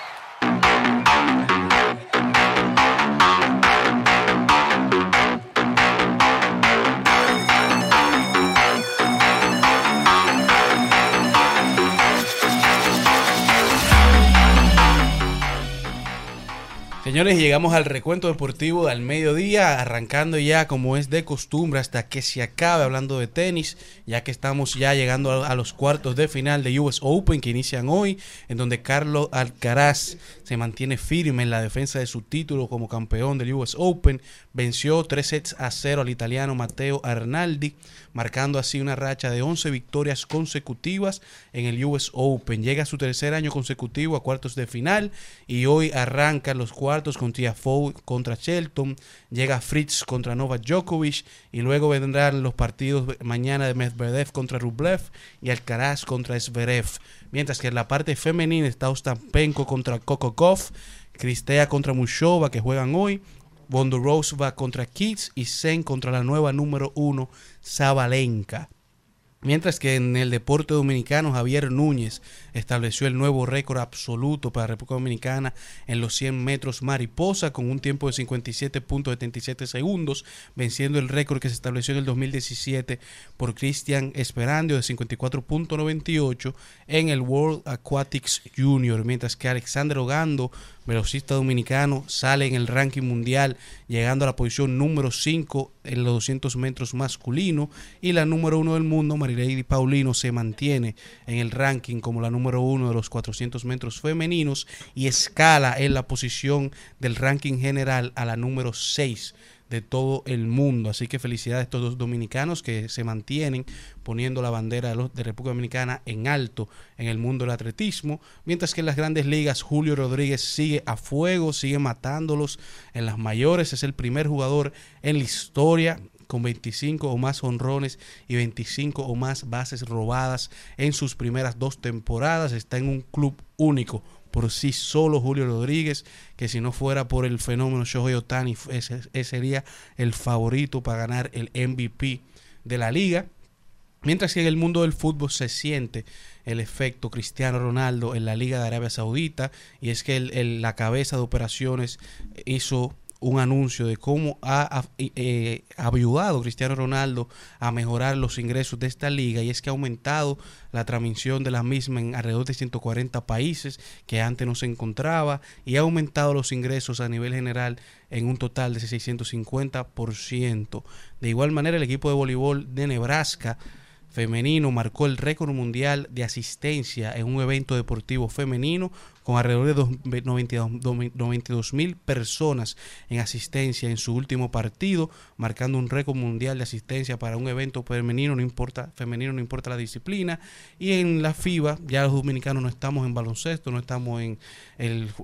Señores, llegamos al recuento deportivo al mediodía, arrancando ya como es de costumbre hasta que se acabe hablando de tenis, ya que estamos ya llegando a, los cuartos de final de US Open que inician hoy, en donde Carlos Alcaraz se mantiene firme en la defensa de su título como campeón del US Open, venció 3 sets a 0 al italiano Matteo Arnaldi, marcando así una racha de 11 victorias consecutivas en el US Open. Llega a su tercer año consecutivo a cuartos de final y hoy arrancan los cuartos con Tiafoe contra Shelton, llega Fritz contra Novak Djokovic y luego vendrán los partidos mañana de Medvedev contra Rublev y Alcaraz contra Zverev. Mientras que en la parte femenina está Ostapenko contra Coco Goff, Cristea contra Mushova que juegan hoy, Bondorosova contra Kids y Zen contra la nueva número uno Zabalenka. Mientras que en el deporte dominicano Javier Núñez estableció el nuevo récord absoluto para República Dominicana en los 100 metros mariposa con un tiempo de 57.77 segundos, venciendo el récord que se estableció en el 2017 por Cristian Esperandio de 54.98 en el World Aquatics Junior, mientras que Alexander Ogando, velocista dominicano, sale en el ranking mundial llegando a la posición número 5 en los 200 metros masculino y la número 1 del mundo, Marilady Paulino, se mantiene en el ranking como la número 1 de los 400 metros femeninos y escala en la posición del ranking general a la número 6 de todo el mundo. Así que felicidades a estos dos dominicanos que se mantienen poniendo la bandera de, los, de República Dominicana en alto en el mundo del atletismo, mientras que en las grandes ligas Julio Rodríguez sigue a fuego, sigue matándolos en las mayores, es el primer jugador en la historia con 25 o más honrones y 25 o más bases robadas en sus primeras dos temporadas, está en un club único por sí solo Julio Rodríguez, que si no fuera por el fenómeno Shohei Otani, ese, sería el favorito para ganar el MVP de la liga. Mientras que en el mundo del fútbol se siente el efecto Cristiano Ronaldo en la Liga de Arabia Saudita, y es que el, la cabeza de operaciones hizo un anuncio de cómo ha, ha eh, ayudado Cristiano Ronaldo a mejorar los ingresos de esta liga y es que ha aumentado la transmisión de la misma en alrededor de 140 países que antes no se encontraba y ha aumentado los ingresos a nivel general en un total de 650%. De igual manera el equipo de voleibol de Nebraska femenino marcó el récord mundial de asistencia en un evento deportivo femenino con alrededor de dos- 92 mil personas en asistencia en su último partido, marcando un récord mundial de asistencia para un evento femenino, no importa, femenino, no importa la disciplina. Y en la FIBA, ya los dominicanos no estamos en baloncesto, no estamos en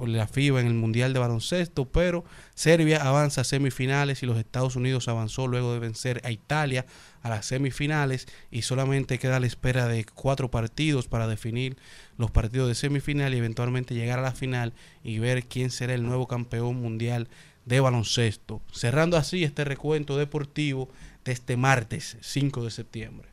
la FIBA, en el Mundial de Baloncesto, pero Serbia avanza a semifinales y los Estados Unidos avanzó luego de vencer a Italia a las semifinales y solamente queda la espera de cuatro partidos para definir los partidos de semifinal y eventualmente llegar a la final y ver quién será el nuevo campeón mundial de baloncesto. Cerrando así este recuento deportivo de este martes 5 de septiembre.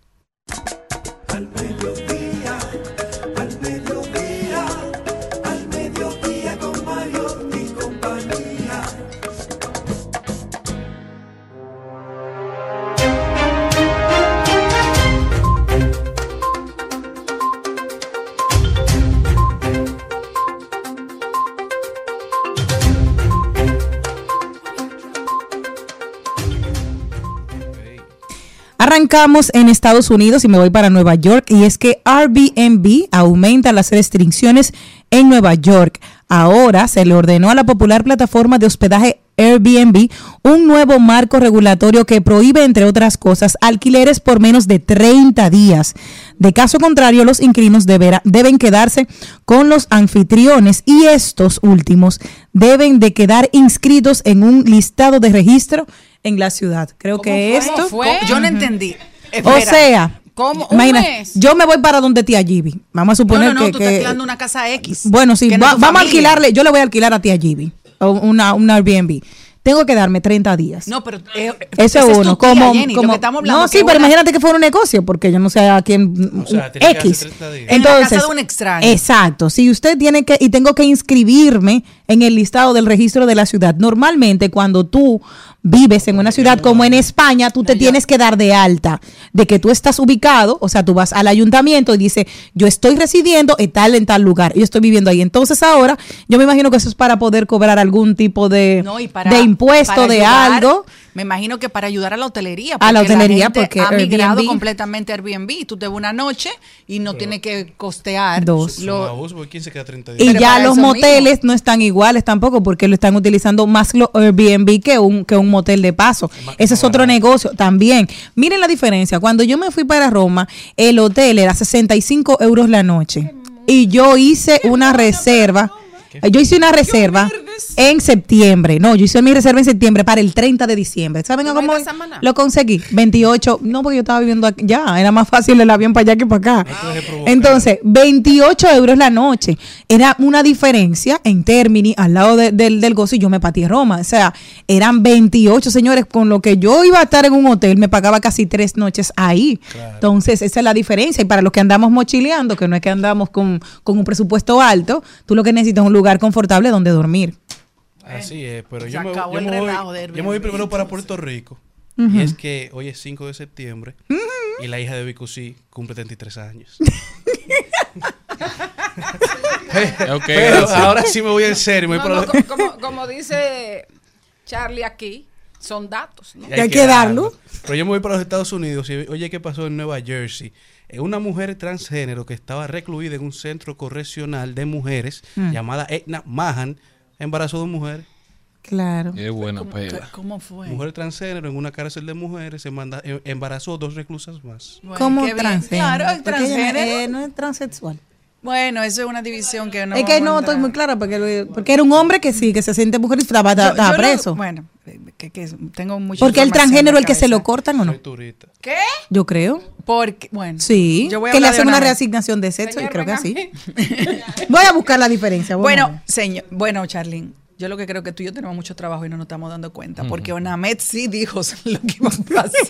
Arrancamos en Estados Unidos y me voy para Nueva York y es que Airbnb aumenta las restricciones en Nueva York. Ahora se le ordenó a la popular plataforma de hospedaje Airbnb un nuevo marco regulatorio que prohíbe, entre otras cosas, alquileres por menos de 30 días. De caso contrario, los inquilinos deben quedarse con los anfitriones y estos últimos deben de quedar inscritos en un listado de registro en la ciudad. Creo que fue? esto... Yo no entendí. O Espera. sea, ¿Cómo? ¿Un imagina, mes? yo me voy para donde tía Gibi. Vamos a No, suponer no, no, que, tú que- estás alquilando una casa X. bueno, sí, no va- vamos a alquilarle, yo le voy a alquilar a tía Gibi o una, una Airbnb. Tengo que darme 30 días. No, pero eh, Eso esa es tu uno, tía, como, Jenny, lo como- que estamos hablando, no, sí, pero una- imagínate que fuera un negocio, porque yo no sé a quién O sea, que X. hacer 30 días. En la casa Entonces, de un extraño. Exacto. Si usted tiene que y tengo que inscribirme en el listado del registro de la ciudad. Normalmente cuando tú vives en una ciudad como en España, tú te tienes que dar de alta de que tú estás ubicado, o sea, tú vas al ayuntamiento y dice, "Yo estoy residiendo en tal en tal lugar, yo estoy viviendo ahí." Entonces ahora, yo me imagino que eso es para poder cobrar algún tipo de No, para, de impuesto de algo. Me imagino que para ayudar a la hotelería. A la hotelería, gente porque ha migrado Airbnb- completamente a Airbnb. Tú te vas una noche y no tienes que costear Dos. Es un lo- abuso, porque ¿quién se queda 30 días? Y Pero ya los moteles no están iguales tampoco porque lo están utilizando más los Airbnb que un, que un motel de paso. Ese es otro negocio también. Miren la diferencia. Cuando yo me fui para Roma, el hotel era 65 euros la noche. Y yo hice una reserva. Yo hice una reserva en septiembre. No, yo hice mi reserva en septiembre para el 30 de diciembre. ¿Saben ¿Tú cómo lo conseguí? 28. No, porque yo estaba viviendo aquí. Ya, era más fácil el avión para allá que para acá. Entonces, 28 euros la noche. Era una diferencia en términos al lado de- del, del gozo y yo me patí Roma. O sea, eran 28, señores, con lo que yo iba a estar en un hotel, me pagaba casi tres noches ahí. Entonces, esa es la diferencia. Y para los que andamos mochileando, que no es que andamos con, con un presupuesto alto, tú lo que necesitas es un lugar confortable donde dormir. Así es, pero yo me, yo me voy, yo me voy primero para Puerto Rico. Y es que hoy es 5 de septiembre y la hija de Bicusí cumple 33 años. Ok, Pero ahora sí me voy en serio. me voy No, para no, co- como, como dice Charlie aquí, son datos, ¿no? Y Y hay que darlo. Pero yo me voy para los Estados Unidos y oye, ¿qué pasó en Nueva Jersey? Eh, Una mujer transgénero que estaba recluida en un centro correccional de mujeres Mm. llamada Etna Mahan embarazó a dos mujeres. Claro. Qué buena pela. ¿Cómo fue? Mujer transgénero en una cárcel de mujeres se manda, em- embarazó dos reclusas más. Bueno, bien. transgénero. Claro, es Porque ella transgénero. eh, no es transexual. Bueno, eso es una división que no. es que no estoy muy clara porque, porque era un hombre que sí, que se siente mujer y estaba, yo preso. bueno, que, que tengo mucho. porque el transgénero el que se lo cortan o no. Soy turista. ¿Qué? Yo creo. Porque, bueno. Sí. Yo voy a que le hacen una vez. reasignación de sexo y creo que así. Voy a buscar la diferencia. Bueno, señor, bueno, Charlene, yo lo que creo que tú y yo tenemos mucho trabajo y no nos estamos dando cuenta, porque Onamet sí dijo lo que iba a pasar.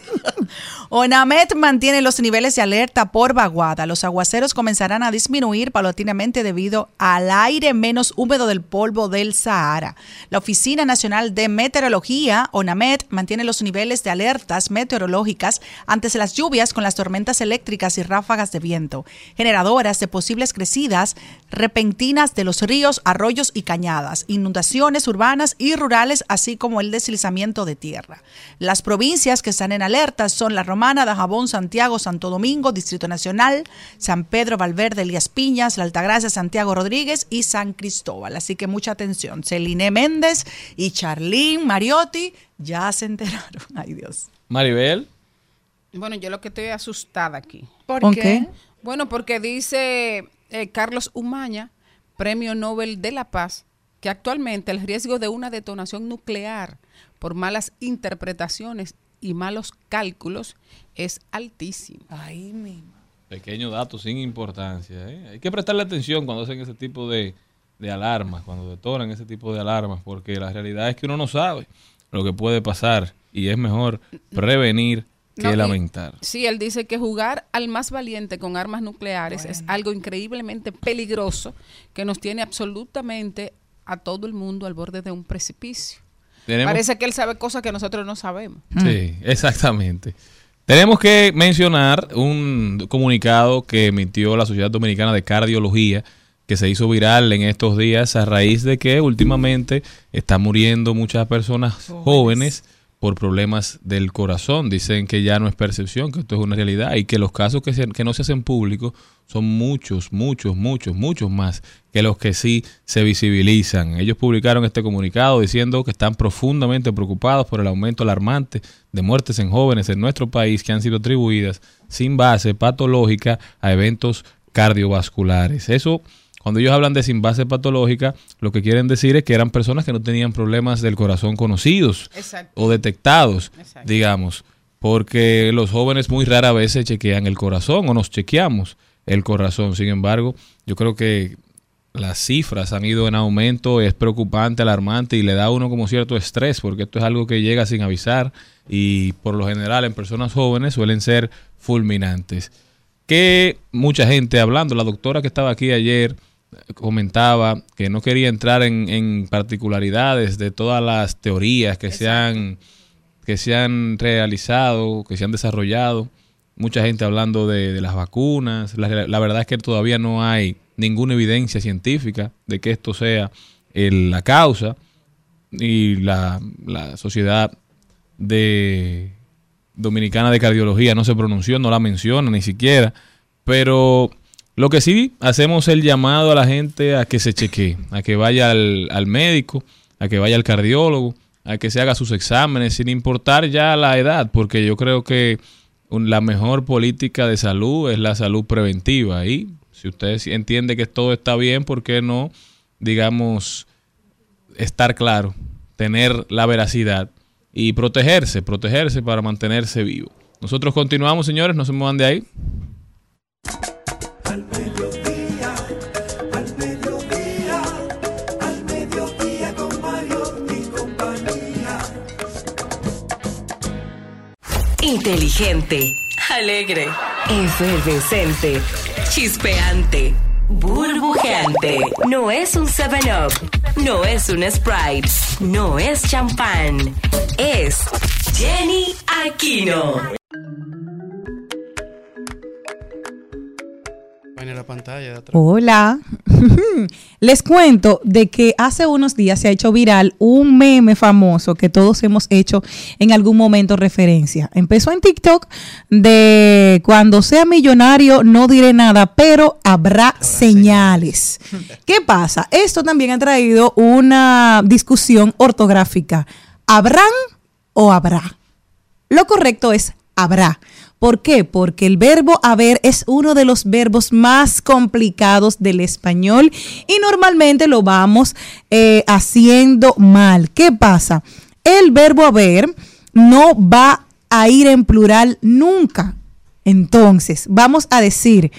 Onamet mantiene los niveles de alerta por vaguada. Los aguaceros comenzarán a disminuir paulatinamente debido al aire menos húmedo del polvo del Sahara. La Oficina Nacional de Meteorología, ONAMET, mantiene los niveles de alertas meteorológicas antes de las lluvias con las tormentas eléctricas y ráfagas de viento, generadoras de posibles crecidas repentinas de los ríos, arroyos y cañadas, inundaciones urbanas y rurales, así como el deslizamiento de tierra. Las provincias que están en alertas son La Romana, Dajabón, Santiago, Santo Domingo, Distrito Nacional, San Pedro, Valverde, Elías Piñas, La Altagracia, Santiago Rodríguez y San Cristóbal. Así que mucha atención. Celine Méndez y Charlene Mariotti ya se enteraron. Ay, Dios. Maribel. Bueno, yo lo que estoy asustada aquí. ¿Por qué? Bueno, porque dice eh, Carlos Umaña, Premio Nobel de la Paz, que actualmente el riesgo de una detonación nuclear por malas interpretaciones y malos cálculos es altísimo. Ay, mi. Pequeño dato sin importancia. ¿eh? Hay que prestarle atención cuando hacen ese tipo de, de alarmas, cuando detonan ese tipo de alarmas, porque la realidad es que uno no sabe lo que puede pasar y es mejor prevenir que No, y- lamentar. Sí, él dice que jugar al más valiente con armas nucleares es algo increíblemente peligroso que nos tiene absolutamente a todo el mundo al borde de un precipicio. Tenemos- Parece que él sabe cosas que nosotros no sabemos. Sí, exactamente. Tenemos que mencionar un comunicado que emitió la Sociedad Dominicana de Cardiología que se hizo viral en estos días a raíz de que últimamente están muriendo muchas personas jóvenes por problemas del corazón. Dicen que ya no es percepción, que esto es una realidad y que los casos que, se- que no se hacen públicos son muchos, muchos, muchos, muchos más que los que sí se visibilizan. Ellos publicaron este comunicado diciendo que están profundamente preocupados por el aumento alarmante de muertes en jóvenes en nuestro país que han sido atribuidas sin base patológica a eventos cardiovasculares. Eso, cuando ellos hablan de sin base patológica, lo que quieren decir es que eran personas que no tenían problemas del corazón conocidos Exacto. o detectados, Exacto. digamos, porque los jóvenes muy rara vez se chequean el corazón o nos chequeamos el corazón. Sin embargo, yo creo que las cifras han ido en aumento, es preocupante, alarmante y le da a uno como cierto estrés, porque esto es algo que llega sin avisar y por lo general en personas jóvenes suelen ser fulminantes. Que mucha gente hablando, la doctora que estaba aquí ayer comentaba que no quería entrar en, en particularidades de todas las teorías que se han que se han realizado, que se han desarrollado. Mucha gente hablando de, de las vacunas. La, la verdad es que todavía no hay ninguna evidencia científica de que esto sea el- la causa. Y la, la sociedad de dominicana de cardiología no se pronunció, no la menciona ni siquiera. Pero lo que sí hacemos el llamado a la gente a que se chequee, a que vaya al, al médico, a que vaya al cardiólogo, a que se haga sus exámenes, sin importar ya la edad, porque yo creo que la mejor política de salud es la salud preventiva. Y si usted entiende que todo está bien, ¿por qué no, digamos, estar claro, tener la veracidad y protegerse, protegerse para mantenerse vivo? Nosotros continuamos, señores, no se muevan de ahí. Inteligente, alegre, efervescente, chispeante, burbujeante. No es un 7-Up, no es un Sprite, no es champán. Es Jenny Aquino. La pantalla de atrás. Hola. Les cuento de que hace unos días se ha hecho viral un meme famoso que todos hemos hecho en algún momento referencia. Empezó en TikTok de cuando sea millonario no diré nada, pero habrá señales. ¿Qué pasa? Esto también ha traído una discusión ortográfica. ¿Habrán o habrá? Lo correcto es habrá. ¿Por qué? Porque el verbo haber es uno de los verbos más complicados del español y normalmente lo vamos eh, haciendo mal. ¿Qué pasa? El verbo haber no va a ir en plural nunca. Entonces, vamos a decir,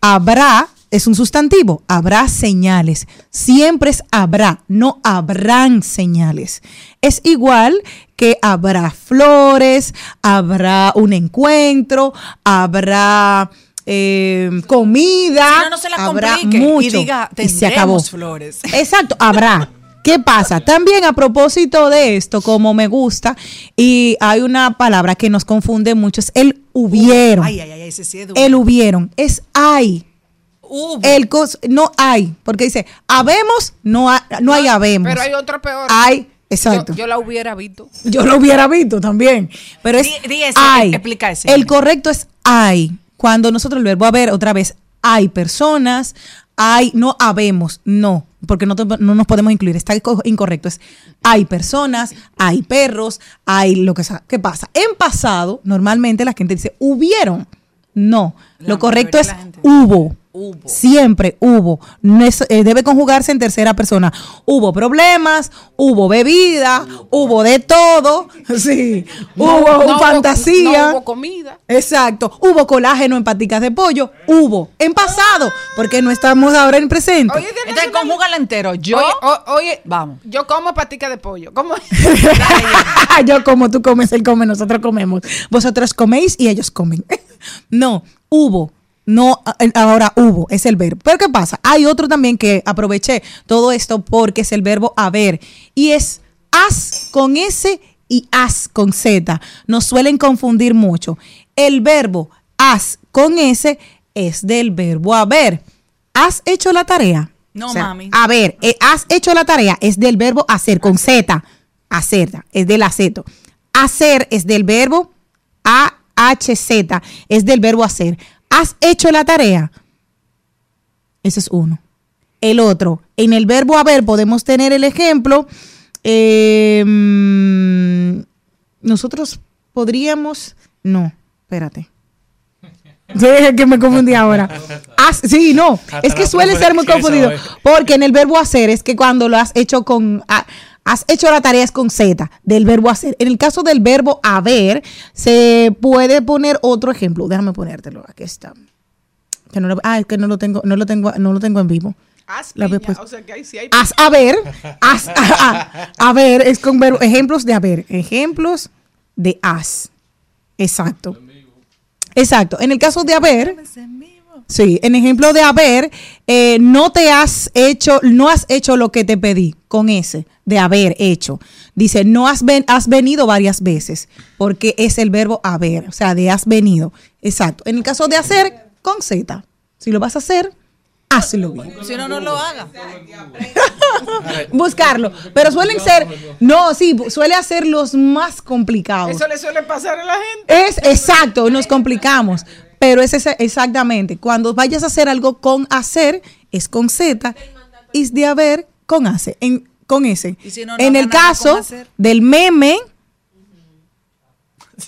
habrá es un sustantivo, habrá señales. Siempre es habrá, no habrán señales. Es igual que habrá flores, habrá un encuentro, habrá eh, comida, Si no, no se la habrá complique y mucho. diga, y se acabó. "Tendremos flores". Exacto, habrá. ¿Qué pasa? También a propósito de esto, como me gusta, y hay una palabra que nos confunde mucho, es el hubieron. Ay, ay, ay, ese sí es. El hubieron, es hay. Hubo. El cos no hay, porque dice, habemos, no, ha- no hay habemos. Pero hay otro peor. Hay, Exacto. Yo, yo la hubiera visto. Yo lo hubiera visto también. Pero es Di- di ese, hay. explica ese. El correcto es hay. Cuando nosotros el verbo haber, otra vez, hay personas, hay, no habemos, no, porque no, te- no nos podemos incluir, está co- incorrecto. Es hay personas, hay perros, hay lo que sea. ¿Qué pasa? En pasado, normalmente la gente dice hubieron. No, lo correcto es hubo. Siempre hubo. No es- eh, debe conjugarse en tercera persona. Hubo problemas, hubo bebida, hubo de todo. Sí. No- hubo no fantasía. no hubo comida. Exacto. Hubo colágeno en paticas de pollo. Hubo. En pasado. Porque no estamos ahora en presente. Oye, Entonces, conjúgalo entero. Yo. Oye, o- oye, Vamos. yo como patica de pollo. ¿Cómo? Yo como tú comes, él come, nosotros comemos. Vosotros coméis y ellos comen. No, hubo. No, ahora hubo, es el verbo. Pero ¿qué pasa? Hay otro también que aproveché todo esto porque es el verbo haber. Y es has con S y as con Z. Nos suelen confundir mucho. El verbo has con S es del verbo haber. ¿Has hecho la tarea? No, mami. A ver, eh, has hecho la tarea es del verbo hacer con Z. Hacer, es del aceto. Hacer es del verbo A-H-Z, es del verbo hacer. ¿Has hecho la tarea? Ese es uno. El otro, en el verbo haber podemos tener el ejemplo. eh, nosotros podríamos. No, espérate. Sí, es que me confundí ahora. Sí, no. Es que suele ser muy confundido. Porque en el verbo hacer es que cuando lo has hecho con. ah, has hecho la tarea es con Z, del verbo hacer. En el caso del verbo haber, se puede poner otro ejemplo. Déjame ponértelo. Aquí está. Que no lo, ah, es que no lo tengo, no lo tengo, no lo tengo en vivo. Haz La piña, pues. o sea que ahí sí hay Haz haber, haz, a, a- haber es con verbo, ejemplos de haber, ejemplos de has. Exacto. Exacto. En el caso de haber, sí, en ejemplo de haber, eh, no te has hecho, no has hecho lo que te pedí con ese, de haber hecho. Dice, no has, ven- has venido varias veces, porque es el verbo haber, o sea, de has venido. Exacto. En el caso de hacer, con Z. Si lo vas a hacer, hazlo bien. Si no, no lo haga. buscarlo. Pero suelen ser, no, sí, suele hacer los más complicados. Eso le suele pasar a la gente. Es exacto, nos complicamos. Pero es ese- exactamente, cuando vayas a hacer algo con hacer, es con Z, y de haber con hace, en, con si no, no en el caso del meme,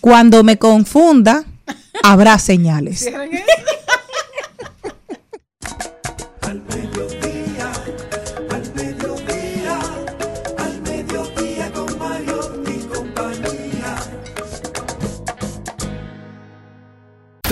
cuando me confunda, habrá señales.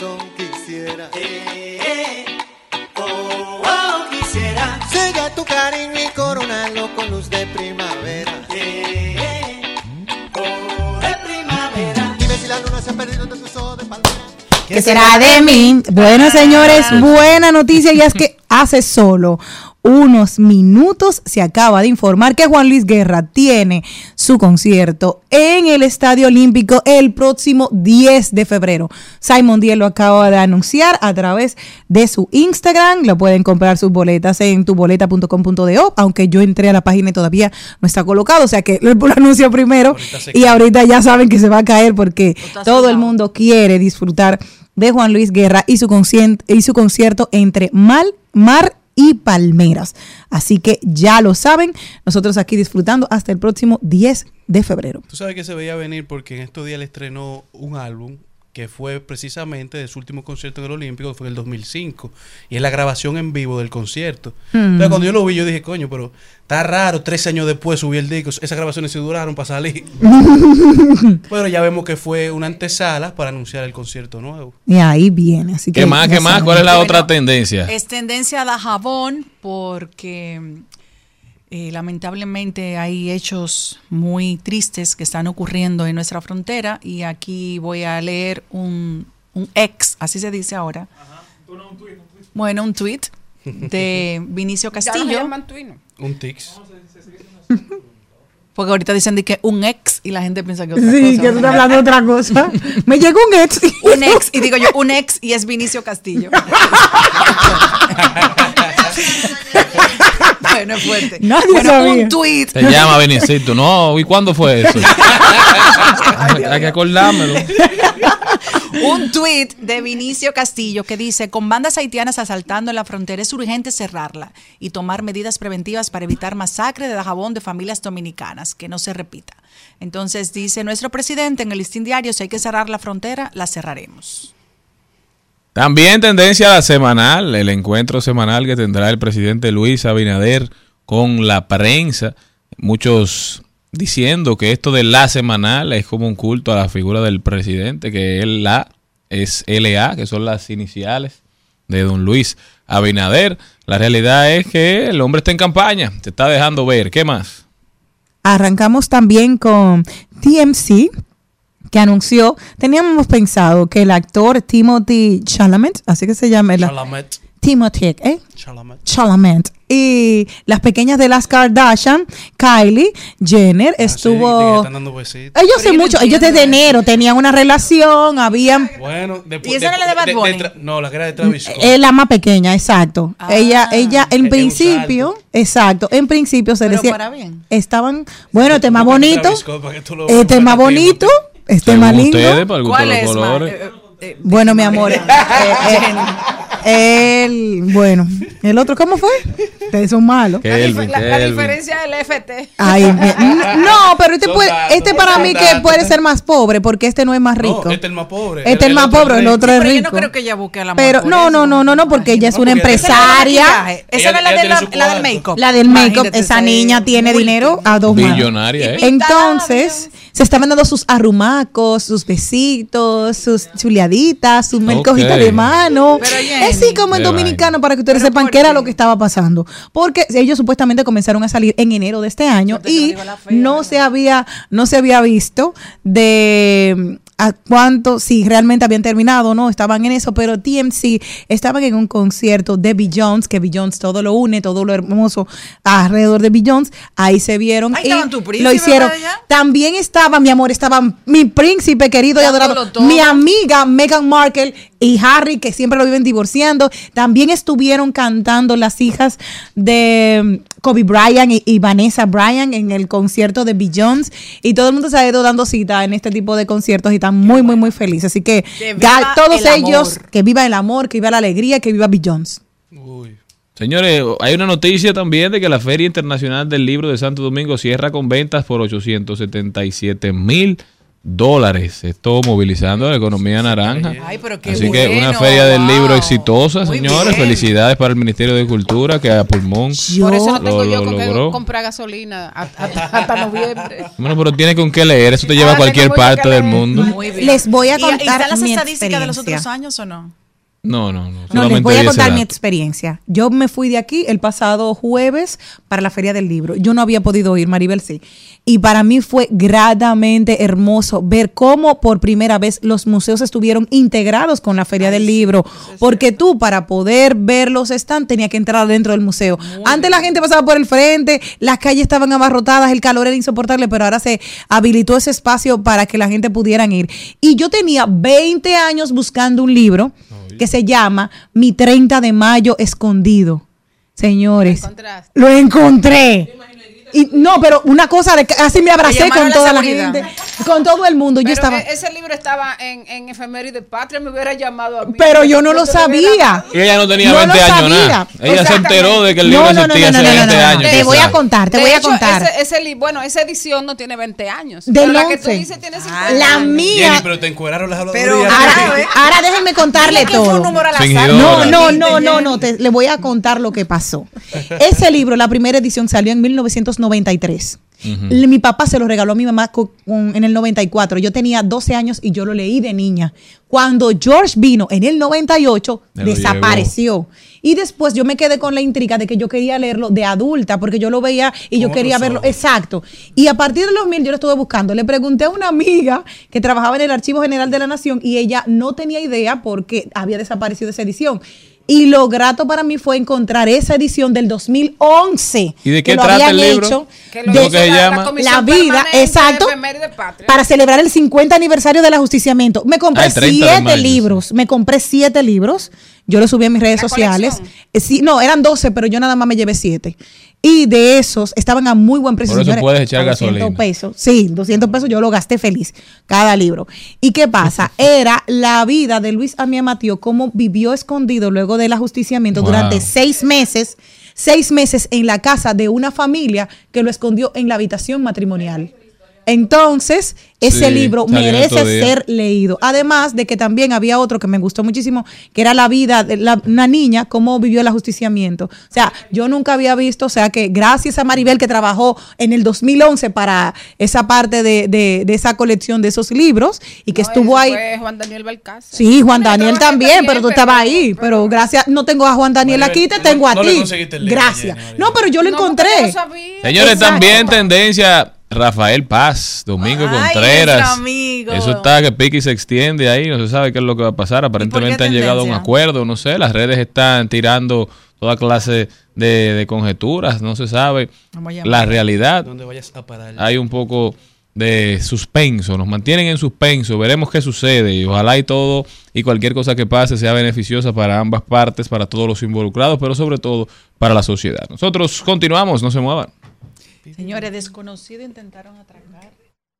Nunca en mi corazón quisiera. oh, oh, quisiera. Tu cariño y coronarlo con luz de primavera. oh, de primavera. Dime si la luna se ha perdido entre tus ojos de palmera. ¿Qué será de mí? Bueno, señores, buena noticia y es que hace solo unos minutos se acaba de informar que Juan Luis Guerra tiene su concierto en el Estadio Olímpico el próximo 10 de febrero. Simon Díaz lo acaba de anunciar a través de su Instagram. Lo pueden comprar sus boletas en tuboleta.com.do, aunque yo entré a la página y todavía no está colocado, o sea que lo anunció primero y cae. ahorita ya saben que se va a caer porque todo el mundo quiere disfrutar de Juan Luis Guerra y su, y su concierto entre Mal, Mar y Palmeras. Así que ya lo saben, nosotros aquí disfrutando hasta el próximo 10 de febrero. Tú sabes que se veía venir porque en estos días le estrenó un álbum que fue precisamente de su último concierto en el Olímpico, que fue en el 2005. Y es la grabación en vivo del concierto. Mm. Entonces, cuando yo lo vi, yo dije, coño, pero está raro, tres años después subí el disco. Esas grabaciones se duraron para salir. pero ya vemos que fue una antesala para anunciar el concierto nuevo. Y ahí viene. Así que ¿Qué más? ¿Qué más? ¿Cuál es la Bueno, otra tendencia? Es tendencia de jabón porque eh, lamentablemente hay hechos muy tristes que están ocurriendo en nuestra frontera y aquí voy a leer un, un ex, así se dice ahora. Bueno, un tweet de Vinicio Ya no se Castillo, llaman. Un tics. porque ahorita dicen de que un ex y la gente piensa que otra Sí, cosa. que tú estás hablando de otra cosa. Me llegó un ex. un ex, y digo yo, un ex y es Vinicio Castillo. Bueno, es fuerte. Nadie bueno, sabía. un tweet. Se llama Benicito. No, ¿y cuándo fue eso? Hay que acordármelo. Un tuit de Vinicio Castillo que dice, con bandas haitianas asaltando en la frontera es urgente cerrarla y tomar medidas preventivas para evitar masacre de Dajabón de familias dominicanas, que no se repita. Entonces dice nuestro presidente en el listín diario, si hay que cerrar la frontera, la cerraremos. También tendencia a la semanal, el encuentro semanal que tendrá el presidente Luis Abinader con la prensa. Muchos diciendo que esto de la semanal es como un culto a la figura del presidente, que él la es LA, que son las iniciales de don Luis Abinader. La realidad es que el hombre está en campaña, se está dejando ver. ¿Qué más? Arrancamos también con TMC, que anunció, teníamos pensado que el actor Timothy Chalamet, así que se llama, la- Chalamet. Timothy, ¿eh? Chalamet. Chalamet. Y las pequeñas de las Kardashian, Kylie Jenner, Ah, estuvo... dando ellos no mucho, ellos desde enero tenían una relación, habían... Bueno, después. ¿Y esa era la de Bad Bunny? Tra- no, la que era de Travis Scott. Es la más pequeña, exacto. Ah. Ella, ella, en principio, exacto, en principio se Pero decía, para bien. estaban, bueno, Busca bonito, Scott para que tú lo- es más para que tú- bonito, este Según lindo. ustedes, para el gusto ¿Cuál de los es. Eh, eh, Bueno, mi amor, eh, eh, el, bueno, el otro, ¿cómo fue? Ustedes son malos. Kelvin, La, diferencia del FT. Ay, no, pero este, puede, datos, este para mí que puede ser más pobre porque este no es más rico. No, este es el más pobre. Este es el más otro pobre, el rico. otro es pero yo rico. no creo que ella busque a la Pero mujer por no, no, no, no, no, porque ella es una empresaria. Esa no es la, de la, del make-up. La del make-up, esa es niña tiene dinero a dos manos. Billonaria, ¿eh? Entonces, se estaban dando sus arrumacos, sus besitos, sus chuleaditas, sus Ok. cojitas de mano. Pero, Jenny. Así como en dominicano para que ustedes sepan ¿por qué era lo que estaba pasando. Porque ellos supuestamente comenzaron a salir en enero de este año y no se había no se había visto de mm, a cuánto si realmente habían terminado o no, estaban en eso, pero TMC estaban en un concierto de Beyoncé, que Beyoncé todo lo une, todo lo hermoso alrededor de Beyoncé, ahí se vieron Ahí y estaban tu lo príncipe, hicieron. ¿verdad, ya? También estaba, mi amor, estaba mi príncipe querido y adorado, mi amiga Meghan Markle y Harry, que siempre lo viven divorciando. También estuvieron cantando las hijas de mm, Kobe Bryant y, y Vanessa Bryant en el concierto de Beyoncé. Y todo el mundo se ha ido dando cita en este tipo de conciertos y están muy, muy, muy felices. Así que, Que ga- viva todos el ellos, amor. que viva el amor, que viva la alegría, que viva Beyoncé. Uy. Señores, hay una noticia también de que la Feria Internacional del Libro de Santo Domingo cierra con ventas por 877 mil dólares. Esto movilizando la economía naranja. Ay, pero qué Así que una feria del wow. libro exitosa, Muy señores. bien. Felicidades para el Ministerio de Cultura que a pulmón Yo- Por eso no tengo lo- yo lo con qué logró. comprar gasolina hasta, hasta noviembre. Bueno, pero tiene con qué leer. Eso te lleva a Ah, cualquier parte del mundo. Muy bien. Les voy a ¿Y- contar ¿Y están las estadísticas de los otros años o no? No, no, no. No, les voy a contar mi experiencia. Yo me fui de aquí el pasado jueves para la Feria del Libro. Yo no había podido ir, Maribel sí. Y para mí fue gradamente hermoso ver cómo por primera vez los museos estuvieron integrados con la Feria del Libro. Porque tú, para poder ver los stands, tenías que entrar dentro del museo. Antes la gente pasaba por el frente, las calles estaban abarrotadas, el calor era insoportable, pero ahora se habilitó ese espacio para que la gente pudieran ir. Y yo tenía 20 años buscando un libro que se llama Mi 30 de mayo escondido. Señores, lo encontré. Y no, pero una cosa de casi me abracé con la toda la gente, con todo el mundo. Yo estaba, e- ese libro estaba en, en Efeméride Patria, me hubiera llamado a mí. pero yo no lo sabía. Y ella no tenía No 20 lo años sabía. nada. Ella se enteró de que el libro no, no, existía no, hace no, no, 20 no, no. años. Te voy a contar, te De voy a hecho, contar. Ese, ese bueno, esa edición no tiene 20 años. Pero la que tú 11. dices tiene 50 La años. mía. Jenny, pero te encueraron las Pero. Ahora, ahora déjenme contarle todo. No, no, no, no, no, te- le voy a contar lo que pasó. Ese libro, la primera edición salió en 1993. Le- Mi papá se lo regaló a mi mamá con- en el 94. Yo tenía 12 años y yo lo leí de niña. Cuando George vino en el 98, Me lo desapareció. Y después yo me quedé con la intriga de que yo quería leerlo de adulta, porque yo lo veía y yo quería verlo. Exacto. Y a partir de los mil yo lo estuve buscando. Le pregunté a una amiga que trabajaba en el Archivo General de la Nación y ella no tenía idea porque había desaparecido esa edición. Y lo grato para mí fue encontrar esa edición del 2011. ¿Y de que qué lo trata habían el libro? hecho Que lo de- ¿Cómo que se hizo la- la llama? La vida, de exacto. Para celebrar el 50 aniversario del ajusticiamiento. Me compré Ah, el 30 de siete libros. Me compré siete libros. Yo los subí en mis redes ¿La sociales. Eh, sí, no, eran 12, pero yo nada más me llevé siete. Y de esos estaban a muy buen precio. Por eso señores, puedes echar a 200 gasolina. pesos. Sí, 200 pesos yo lo gasté feliz, cada libro. ¿Y qué pasa? Era la vida de Luis Amía Matío, cómo vivió escondido luego del ajusticiamiento Wow. durante seis meses, seis meses en la casa de una familia que lo escondió en la habitación matrimonial. Entonces, ese Sí, libro merece ser leído. Además de que también había otro que me gustó muchísimo, que era la vida de la- una niña, cómo vivió el ajusticiamiento. O sea, yo nunca había visto, o sea, que gracias a Maribel que trabajó en el 2011 para esa parte de, de- de esa colección de esos libros y que No, estuvo ahí. Fue Juan Daniel Balcázar. Sí, Juan Bueno, Daniel también, pero tú estabas ahí. Pero gracias, no tengo a Juan Daniel Maribel, aquí, te no- tengo a no ti. Gracias. No, pero yo lo encontré. sabía. Señores, Exacto. también tendencia Rafael Paz, Domingo Ay, Contreras. Eso está que pique y se extiende ahí, no se sabe qué es lo que va a pasar. Aparentemente han llegado a un acuerdo, no sé, las redes están tirando toda clase de, de conjeturas, no se sabe la realidad. ¿Dónde vayas a parar? Hay un poco de suspenso, nos mantienen en suspenso, veremos qué sucede y ojalá y todo y cualquier cosa que pase sea beneficiosa para ambas partes, para todos los involucrados, pero sobre todo para la sociedad. Nosotros continuamos, no se muevan. Señores, desconocidos intentaron atracar.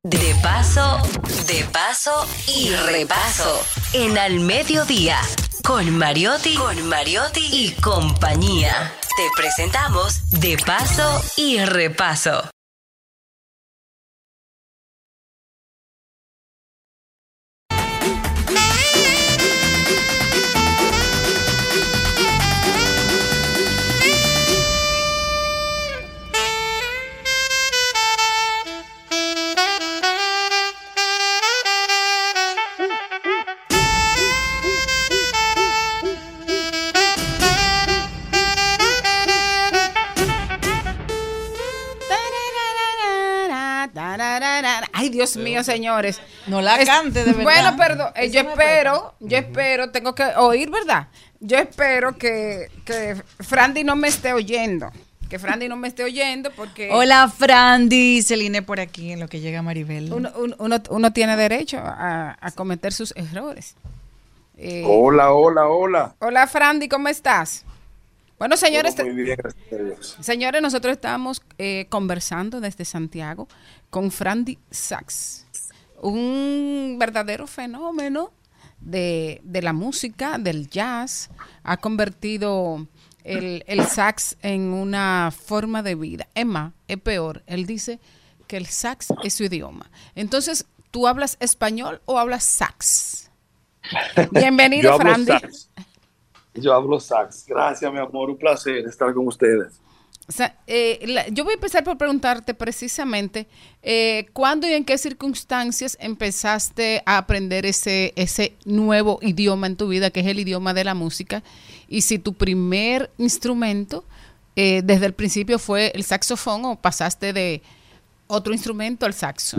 De paso, de paso y repaso. En Al Mediodía. Con Mariotti, con Mariotti y compañía. Te presentamos De paso y repaso. Ay, Dios mío, señores. No la Es- cante, de verdad. Bueno, perdón. eh, yo espero, yo espero, tengo que oír, ¿verdad? Yo espero que, que Frandy no me esté oyendo. Que Frandy no me esté oyendo porque Hola, Frandy. Celine por aquí en lo que llega Maribel. uno, uno- uno- uno tiene derecho a, a cometer sus errores. Eh, Hola, hola, hola. Hola, Frandy, ¿cómo estás? Bueno, señores, muy bien, gracias a Dios. Señores, nosotros estamos eh, conversando desde Santiago con Frandy Sachs, un verdadero fenómeno de, de la música, del jazz. Ha convertido el, el sax en una forma de vida. Es más, es peor. Él dice que el sax es su idioma. Entonces, ¿tú hablas español o hablas sax? Bienvenido, Yo hablo Frandy. sax. Yo hablo sax. Gracias, mi amor. Un placer estar con ustedes. Eh, yo voy a empezar por preguntarte precisamente eh, cuándo y en qué circunstancias empezaste a aprender ese, ese nuevo idioma en tu vida, que es el idioma de la música, y si tu primer instrumento eh, desde el principio fue el saxofón o pasaste de otro instrumento al saxo.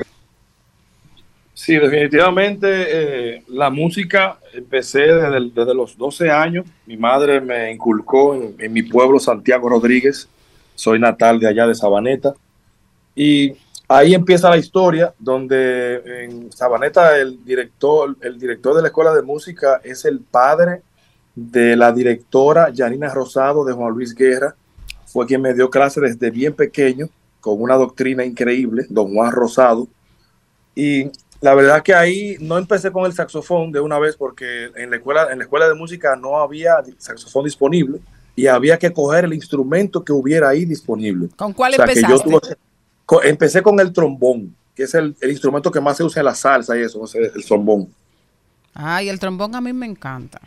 Sí, definitivamente eh, la música empecé desde, desde los 12 años. Mi madre me inculcó en mi pueblo, Santiago Rodríguez. Soy natal de allá de Sabaneta. Y ahí empieza la historia, donde en Sabaneta el director, el director de la escuela de música es el padre de la directora Janina Rosado de Juan Luis Guerra. Fue quien me dio clase desde bien pequeño con una doctrina increíble, don Juan Rosado. Y la verdad que ahí no empecé con el saxofón de una vez porque en la escuela, en la escuela de música no había saxofón disponible y había que coger el instrumento que hubiera ahí disponible. ¿Con cuál O sea, que yo empezaste? tuve- empecé con el trombón, que es el, el instrumento que más se usa en la salsa y eso, o sea, el trombón. Ay, el trombón a mí me encanta.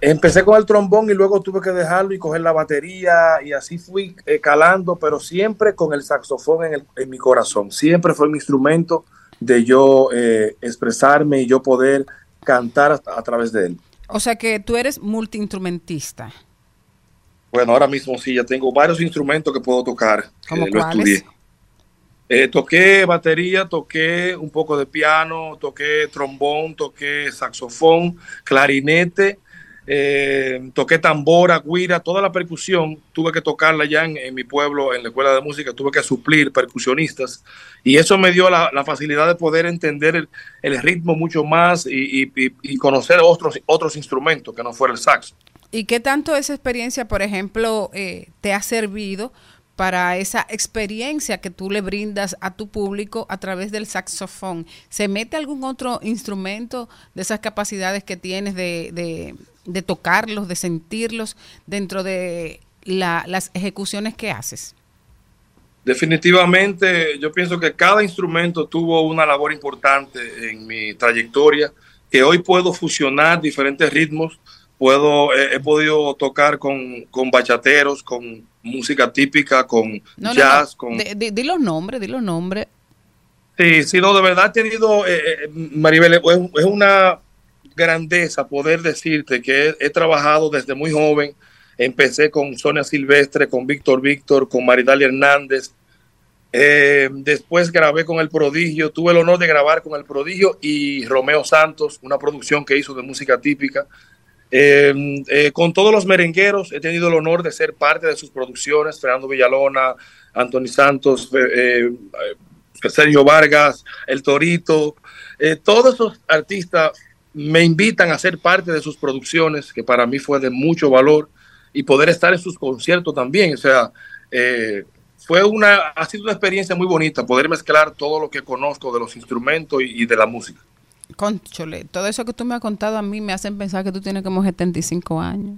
Empecé con el trombón y luego tuve que dejarlo y coger la batería y así fui eh, calando, pero siempre con el saxofón en, el- en mi corazón. Siempre fue mi instrumento de yo eh, expresarme y yo poder cantar a, a través de él. O sea que tú eres multiinstrumentista. Bueno, ahora mismo sí, ya tengo varios instrumentos que puedo tocar. ¿Cómo eh, lo estudié. Eh, toqué batería, toqué un poco de piano, toqué trombón, toqué saxofón, clarinete, eh, toqué tambora, guira, toda la percusión. Tuve que tocarla ya en, en mi pueblo, en la escuela de música, tuve que suplir percusionistas y eso me dio la, la facilidad de poder entender el, el ritmo mucho más y, y- y- y conocer otros, otros instrumentos que no fuera el saxo. ¿Y qué tanto esa experiencia, por ejemplo, eh, te ha servido para esa experiencia que tú le brindas a tu público a través del saxofón? ¿Se mete algún otro instrumento de esas capacidades que tienes de, de- tocarlos, de sentirlos dentro de la- las ejecuciones que haces? Definitivamente, yo pienso que cada instrumento tuvo una labor importante en mi trayectoria, que hoy puedo fusionar diferentes ritmos, puedo, eh, he podido tocar con, con bachateros, con música típica, con No, no, jazz, no. con... Di- di- di los nombres, di los nombres. Sí, sí, no, de verdad he tenido, eh, eh, Maribel, es, es una grandeza poder decirte que he, he trabajado desde muy joven. Empecé con Sonia Silvestre, con Víctor Víctor, con Maridalia Hernández. Eh, después grabé con El Prodigio. Tuve el honor de grabar con El Prodigio y Romeo Santos, una producción que hizo de música típica. Eh, eh, con todos los merengueros he tenido el honor de ser parte de sus producciones. Fernando Villalona, Anthony Santos, eh, Sergio Vargas, El Torito, todos esos artistas me invitan a ser parte de sus producciones, que para mí fue de mucho valor, y poder estar en sus conciertos también. O sea, fue una, ha sido una experiencia muy bonita poder mezclar todo lo que conozco de los instrumentos y de la música. Conchole, todo eso que tú me has contado a mí me hacen pensar que tú tienes como 75 años.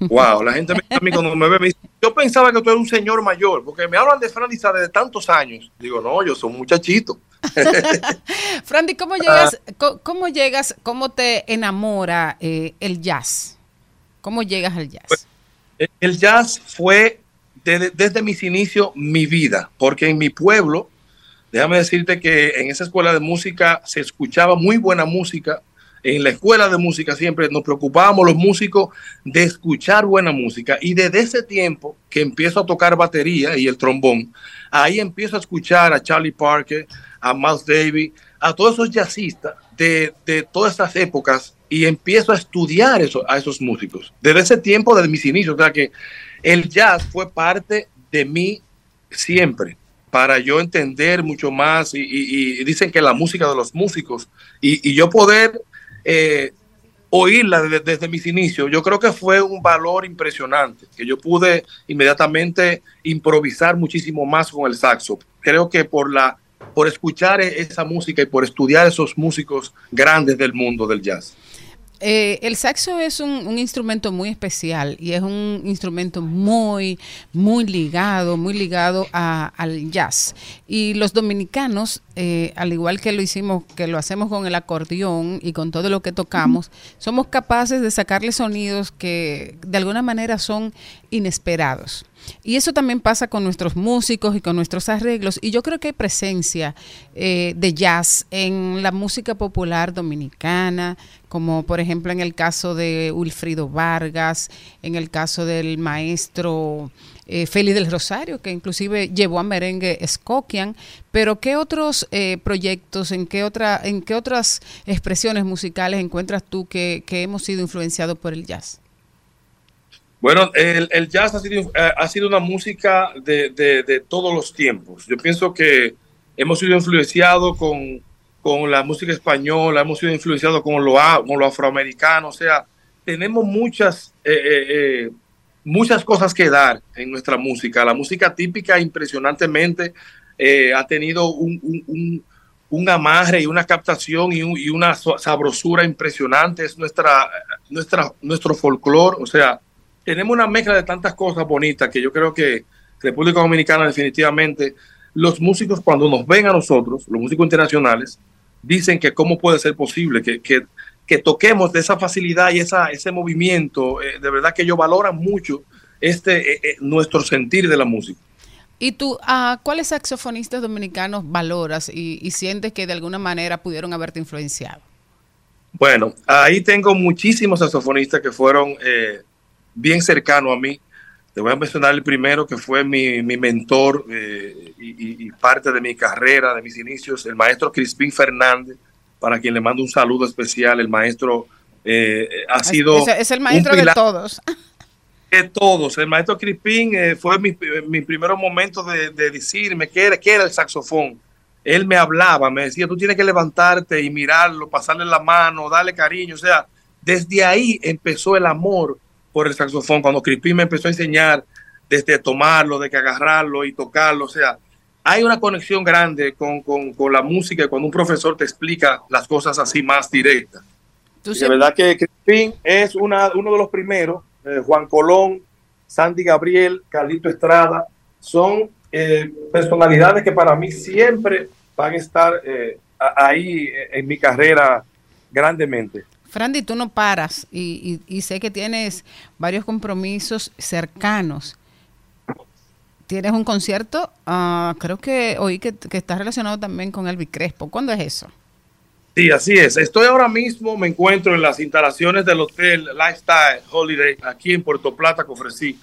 Wow, la gente me, a mí cuando me ve me dice, yo pensaba que tú eres un señor mayor, porque me hablan de Franisa desde tantos años. Digo, no, yo soy un muchachito. Frandy, ¿cómo llegas, co- cómo llegas, cómo te enamora eh, el jazz? ¿Cómo llegas al jazz? El jazz fue desde, desde mis inicios mi vida, porque en mi pueblo, déjame decirte que en esa escuela de música se escuchaba muy buena música. En la escuela de música siempre nos preocupábamos los músicos de escuchar buena música y desde ese tiempo que empiezo a tocar batería y el trombón, ahí empiezo a escuchar a Charlie Parker, a Miles Davis, a todos esos jazzistas de, de todas esas épocas y empiezo a estudiar eso, a esos músicos. Desde ese tiempo, desde mis inicios, o sea que el jazz fue parte de mí siempre para yo entender mucho más y, dicen que la música de los músicos y, y yo poder eh, oírla desde, desde mis inicios, yo creo que fue un valor impresionante, que yo pude inmediatamente improvisar muchísimo más con el saxo. Creo que por la por escuchar e- esa música y por estudiar esos músicos grandes del mundo del jazz. Eh, el saxo es un, instrumento muy especial y es un instrumento muy, muy ligado, muy ligado a- al jazz. Y los dominicanos, eh, al igual que lo hicimos, que lo hacemos con el acordeón y con todo lo que tocamos, somos capaces de sacarle sonidos que de alguna manera son inesperados. Y eso también pasa con nuestros músicos y con nuestros arreglos. Y yo creo que hay presencia eh, de jazz en la música popular dominicana, como por ejemplo en el caso de Wilfrido Vargas, en el caso del maestro eh, Félix del Rosario, que inclusive llevó a merengue Skokian. Pero ¿qué otros eh, proyectos, en qué, otra, en qué otras expresiones musicales encuentras tú que, que hemos sido influenciados por el jazz? Bueno, el, el jazz ha sido, eh, ha sido una música de, de- de todos los tiempos. Yo pienso que hemos sido influenciados con, con la música española, hemos sido influenciados con lo, con afroamericano, o sea, tenemos muchas eh, eh, eh, muchas cosas que dar en nuestra música. La música típica impresionantemente ha tenido un, un, un, amarre y una captación y, y una sabrosura impresionante. Es nuestra, nuestra, nuestro folclore. O sea, tenemos una mezcla de tantas cosas bonitas que yo creo que República Dominicana definitivamente, los músicos cuando nos ven a nosotros, los músicos internacionales, dicen que cómo puede ser posible que, que, que toquemos de esa facilidad y esa, ese movimiento. eh, de verdad que ellos valoran mucho este, eh, eh, nuestro sentir de la música. ¿Y tú a cuáles saxofonistas dominicanos valoras y, y sientes que de alguna manera pudieron haberte influenciado? Bueno, ahí tengo muchísimos saxofonistas que fueron eh, bien cercanos a mí. Te voy a mencionar el primero que fue mi, mi mentor eh, y, parte de mi carrera, de mis inicios, el maestro Crispín Fernández, para quien le mando un saludo especial. El maestro eh, ha sido... Es, es el maestro de todos. de todos. El maestro Crispín eh, fue mi, mi primer momento de, de decirme qué era, qué era el saxofón. Él me hablaba, me decía, tú tienes que levantarte y mirarlo, pasarle la mano, darle cariño. O sea, desde ahí empezó el amor por el saxofón. Cuando Crispín me empezó a enseñar desde tomarlo, de que agarrarlo y tocarlo. O sea, hay una conexión grande con, con, con la música cuando un profesor te explica las cosas así más directas. De verdad que Crispín es una, uno de los primeros. eh, Juan Colón, Sandy Gabriel, Carlito Estrada, son eh, personalidades que para mí siempre van a estar eh, ahí en mi carrera grandemente. Frandy, tú no paras y, sé que tienes varios compromisos cercanos. Tienes un concierto, ah, creo que oí que, que está relacionado también con Elvis Crespo. ¿Cuándo es eso? Sí, así es. Estoy ahora mismo, me encuentro en las instalaciones del Hotel Lifestyle Holiday aquí en Puerto Plata, Cofresí,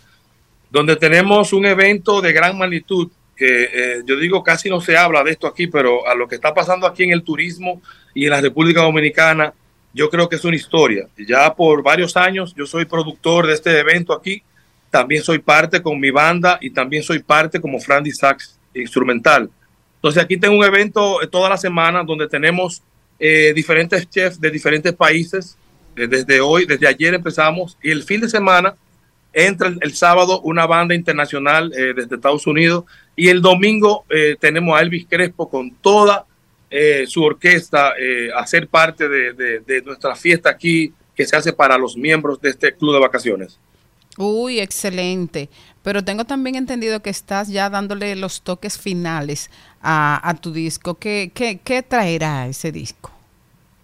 donde tenemos un evento de gran magnitud que eh, yo digo casi no se habla de esto aquí, pero a lo que está pasando aquí en el turismo y en la República Dominicana, yo creo que es una historia. Ya por varios años yo soy productor de este evento aquí, también soy parte con mi banda y también soy parte como Frandy Sax instrumental. Entonces aquí tengo un evento eh, toda la semana donde tenemos eh, diferentes chefs de diferentes países. Eh, desde hoy, desde ayer empezamos y el fin de semana entra el, el sábado una banda internacional eh, desde Estados Unidos y el domingo eh, tenemos a Elvis Crespo con toda eh, su orquesta eh, a ser parte de, de- de nuestra fiesta aquí que se hace para los miembros de este club de vacaciones. Uy, excelente. Pero tengo también entendido que estás ya dándole los toques finales a, a tu disco. ¿Qué, qué, qué traerá ese disco?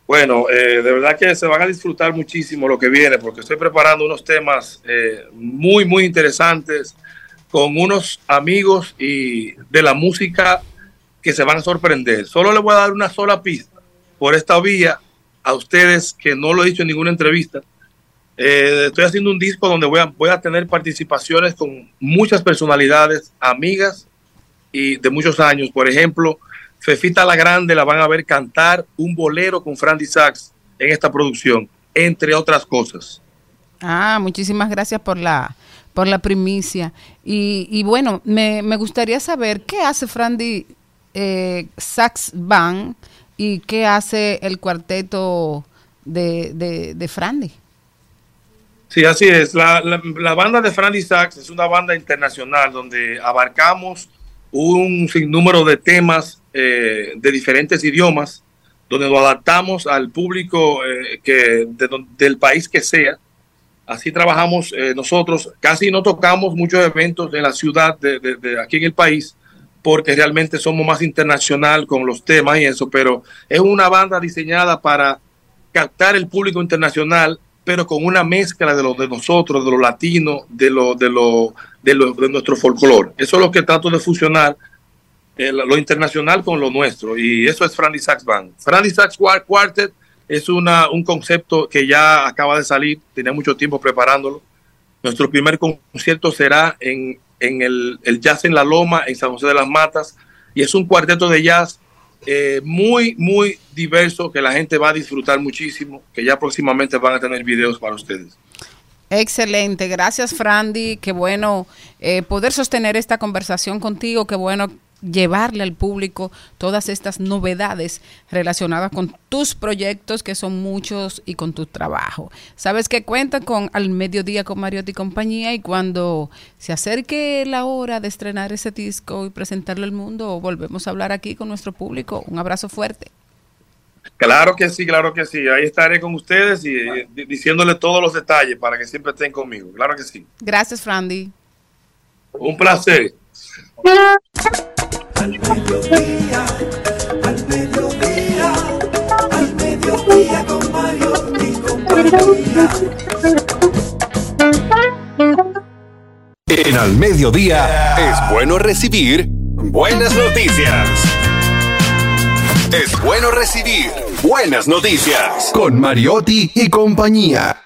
Bueno, eh, de verdad que se van a disfrutar muchísimo lo que viene, porque estoy preparando unos temas eh, muy, muy interesantes con unos amigos y de la música que se van a sorprender. Solo les voy a dar una sola pista por esta vía a ustedes que no lo he dicho en ninguna entrevista. Eh, estoy haciendo un disco donde voy a, voy a tener participaciones con muchas personalidades, amigas y de muchos años. Por ejemplo, Fefita la Grande la van a ver cantar un bolero con Frandy Sachs en esta producción, entre otras cosas. Ah, muchísimas gracias por la, por la primicia. Y, y bueno, me, me gustaría saber qué hace Frandy eh, Sax Band y qué hace el cuarteto de, de, de Frandy. Sí, así es. La, la- banda de Frandy Sachs es una banda internacional donde abarcamos un sinnúmero de temas eh, de diferentes idiomas, donde lo adaptamos al público eh, que, de del país que sea. Así trabajamos eh, nosotros. Casi no tocamos muchos eventos en la ciudad de- de aquí en el país porque realmente somos más internacional con los temas y eso, pero es una banda diseñada para captar el público internacional, pero con una mezcla de lo de nosotros, de lo latino, de lo de lo de, lo, de nuestro folclore. Eso es lo que trato de fusionar eh, lo internacional con lo nuestro y eso es Frandy Sax Band. Frandy Sax Quar- Quartet es una, un concepto que ya acaba de salir, tenía mucho tiempo preparándolo. Nuestro primer concierto será en, en el, el Jazz en la Loma, en San José de las Matas, y es un cuarteto de jazz eh, muy, muy diverso que la gente va a disfrutar muchísimo, que ya próximamente van a tener videos para ustedes. Excelente, gracias Frandy, qué bueno eh, poder sostener esta conversación contigo, qué bueno llevarle al público todas estas novedades relacionadas con tus proyectos, que son muchos, y con tu trabajo. Sabes que cuentan con Al Mediodía con Mariotti y compañía, y cuando se acerque la hora de estrenar ese disco y presentarlo al mundo, volvemos a hablar aquí con nuestro público. Un abrazo fuerte. Claro que sí, claro que sí. Ahí estaré con ustedes y eh, di- diciéndole todos los detalles para que siempre estén conmigo. Claro que sí. Gracias, Frandy. Un placer. Al mediodía, al mediodía, al mediodía con Mario y compañía. En Al Mediodía es bueno recibir buenas noticias. Es bueno recibir buenas noticias con Mariotti y compañía.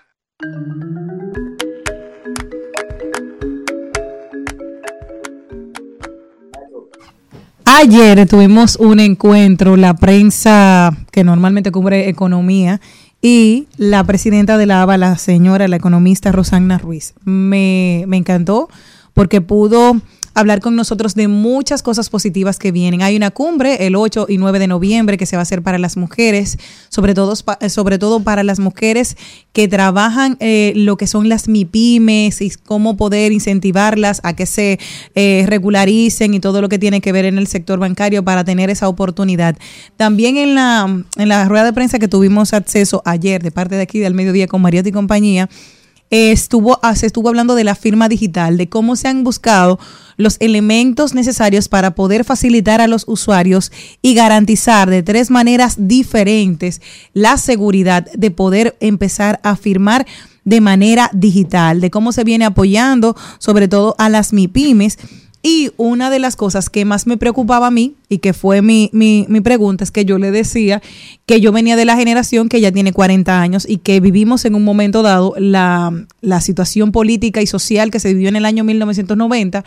Ayer tuvimos un encuentro, la prensa que normalmente cubre economía y la presidenta de la ABA, la señora, la economista Rosana Ruiz. Me, me encantó porque pudo hablar con nosotros de muchas cosas positivas que vienen. Hay una cumbre el 8 y 9 de noviembre que se va a hacer para las mujeres, sobre todo, pa- sobre todo para las mujeres que trabajan eh, lo que son las MIPIMES y cómo poder incentivarlas a que se eh, regularicen y todo lo que tiene que ver en el sector bancario para tener esa oportunidad. También en la, en la rueda de prensa que tuvimos acceso ayer de parte de aquí del mediodía con Mariotti y compañía, eh, estuvo, ah, se estuvo hablando de la firma digital, de cómo se han buscado los elementos necesarios para poder facilitar a los usuarios y garantizar de tres maneras diferentes la seguridad de poder empezar a firmar de manera digital, de cómo se viene apoyando sobre todo a las MIPIMES. Y una de las cosas que más me preocupaba a mí y que fue mi, mi, mi pregunta es que yo le decía que yo venía de la generación que ya tiene 40 años y que vivimos en un momento dado la, la situación política y social que se vivió en el año 1990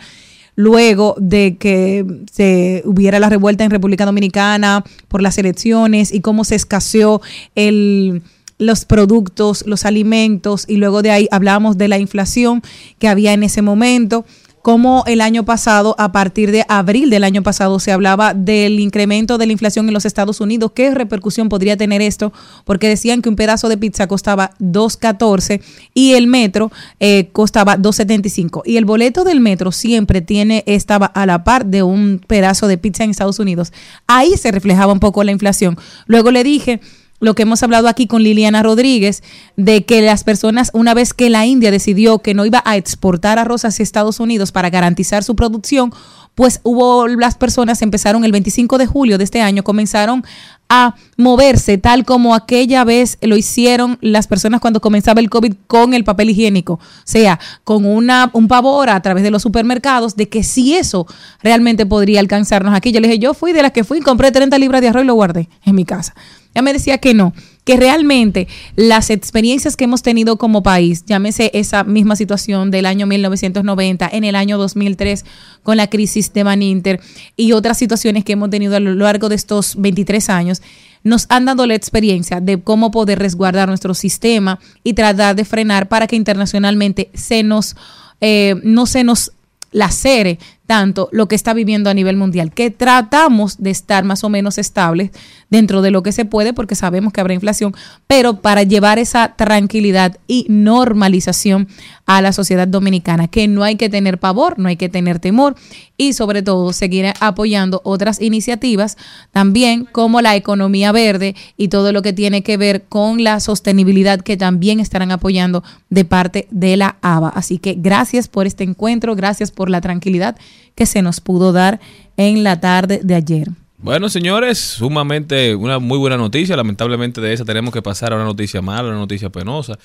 luego de que se hubiera la revuelta en República Dominicana por las elecciones y cómo se escaseó el los productos, los alimentos y luego de ahí hablábamos de la inflación que había en ese momento como el año pasado, a partir de abril del año pasado, se hablaba del incremento de la inflación en los Estados Unidos. ¿Qué repercusión podría tener esto? Porque decían que un pedazo de pizza costaba 2.14 y el metro eh, costaba 2.75. Y el boleto del metro siempre tiene, estaba a la par de un pedazo de pizza en Estados Unidos. Ahí se reflejaba un poco la inflación. Luego le dije lo que hemos hablado aquí con Liliana Rodríguez, de que las personas, una vez que la India decidió que no iba a exportar arroz hacia Estados Unidos para garantizar su producción, pues hubo las personas empezaron el 25 de julio de este año, comenzaron a moverse tal como aquella vez lo hicieron las personas cuando comenzaba el COVID con el papel higiénico, o sea, con una, un pavor a través de los supermercados de que si eso realmente podría alcanzarnos aquí. Yo le dije, yo fui de las que fui, compré 30 libras de arroz y lo guardé en mi casa. Ya me decía que no, que realmente las experiencias que hemos tenido como país, llámese esa misma situación del año 1990, en el año 2003 con la crisis de Baninter y otras situaciones que hemos tenido a lo largo de estos 23 años, nos han dado la experiencia de cómo poder resguardar nuestro sistema y tratar de frenar para que internacionalmente se nos, eh, no se nos lacere tanto lo que está viviendo a nivel mundial, que tratamos de estar más o menos estables dentro de lo que se puede, porque sabemos que habrá inflación, pero para llevar esa tranquilidad y normalización a la sociedad dominicana, que no hay que tener pavor, no hay que tener temor y sobre todo seguir apoyando otras iniciativas también como la economía verde y todo lo que tiene que ver con la sostenibilidad que también estarán apoyando de parte de la ABA. Así que gracias por este encuentro, gracias por la tranquilidad que se nos pudo dar en la tarde de ayer. Bueno, señores, sumamente una muy buena noticia. Lamentablemente de esa tenemos que pasar a una noticia mala, una noticia penosa.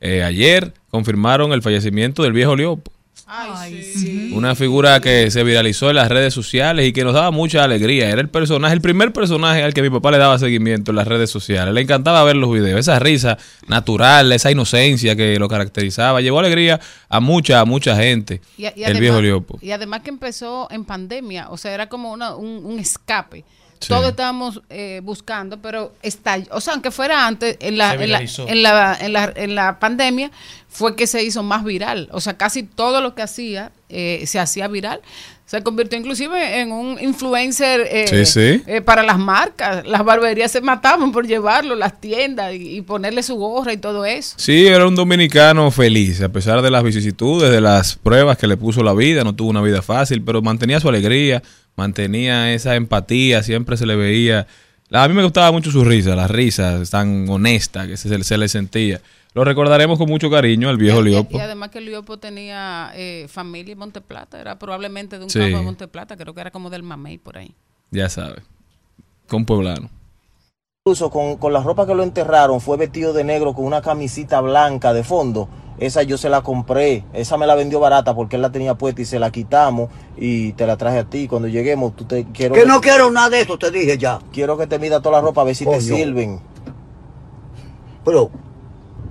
Eh, ayer confirmaron el fallecimiento del viejo Leopo. Ay, sí. Una figura que se viralizó en las redes sociales y que nos daba mucha alegría. Era el personaje, el primer personaje al que mi papá le daba seguimiento en las redes sociales. Le encantaba ver los videos. Esa risa natural, esa inocencia que lo caracterizaba. Llevó alegría a mucha, a mucha gente. Y, y el viejo Leopo. y además que empezó en pandemia, o sea, era como una- un, un escape. Sí. Todos estábamos eh, buscando, pero está, o sea, aunque fuera antes, en la, en la, en la, en la, en la pandemia, fue que se hizo más viral. O sea, casi todo lo que hacía eh, se hacía viral. Se convirtió inclusive en un influencer eh, Sí, sí. eh, para las marcas. Las barberías se mataban por llevarlo, las tiendas y, y ponerle su gorra y todo eso. Sí, era un dominicano feliz, a pesar de las vicisitudes, de las pruebas que le puso la vida, no tuvo una vida fácil, pero mantenía su alegría, mantenía esa empatía, siempre se le veía. A mí me gustaba mucho su risa, las risas tan honestas que se, se le sentía. Lo recordaremos con mucho cariño al viejo Y- Liopo. Y además que Liopo tenía eh, familia en Monteplata, era probablemente de un Sí. campo de Monteplata, creo que era como del Mamey por ahí. Ya sabe, con Pueblano. Incluso con, con la ropa que lo enterraron fue vestido de negro con una camisita blanca de fondo. Esa yo se la compré, esa me la vendió barata porque él la tenía puesta y se la quitamos y te la traje a ti. Cuando lleguemos, tú te quiero Que no quiero nada de eso, te dije ya. quiero que te mida toda la ropa a ver si te sirven. Pero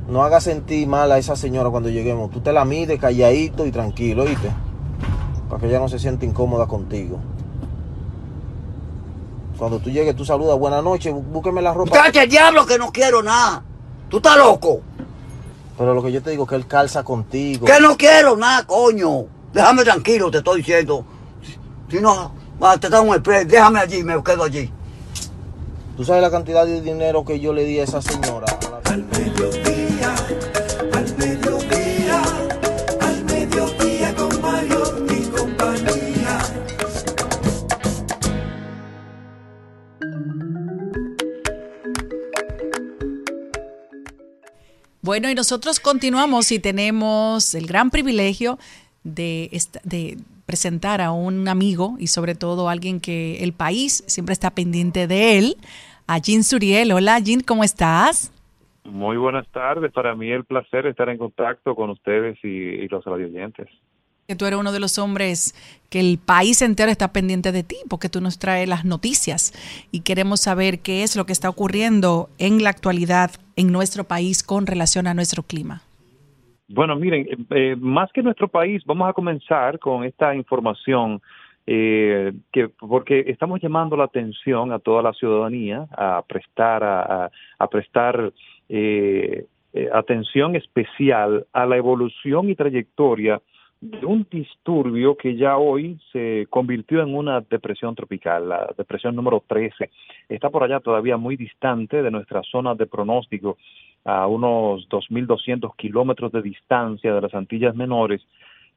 No hagas sentir mal a esa señora cuando lleguemos. Tú te la mides calladito y tranquilo, ¿oíste? Para que ella no se sienta incómoda contigo. Cuando tú llegues, tú saludas, buenas noches, bú- búsqueme la ropa. Cállate el diablo que no quiero nada. Tú estás loco. Pero lo que yo te digo es que él calza contigo. Que no quiero nada, coño. Déjame tranquilo, te estoy diciendo. Si no, va, te da un express, déjame allí, me quedo allí. ¿Tú sabes la cantidad de dinero que yo le di a esa señora? Al mediodía, Bueno, y nosotros continuamos y tenemos el gran privilegio de, de presentar a un amigo y sobre todo alguien que el país siempre está pendiente de él, a Jean Suriel. Hola Jean, ¿cómo estás? Muy buenas tardes. Para mí el placer estar en contacto con ustedes y, y los radioyentes. Que tú eres uno de los hombres que el país entero está pendiente de ti porque tú nos traes las noticias y queremos saber qué es lo que está ocurriendo en la actualidad en nuestro país con relación a nuestro clima. Bueno, miren, eh, más que nuestro país, vamos a comenzar con esta información eh, que porque estamos llamando la atención a toda la ciudadanía a prestar a prestar eh, eh, atención especial a la evolución y trayectoria de un disturbio que ya hoy se convirtió en una depresión tropical, la depresión número 13. Está por allá todavía muy distante de nuestra zona de pronóstico, a unos 2.200 kilómetros de distancia de las Antillas Menores,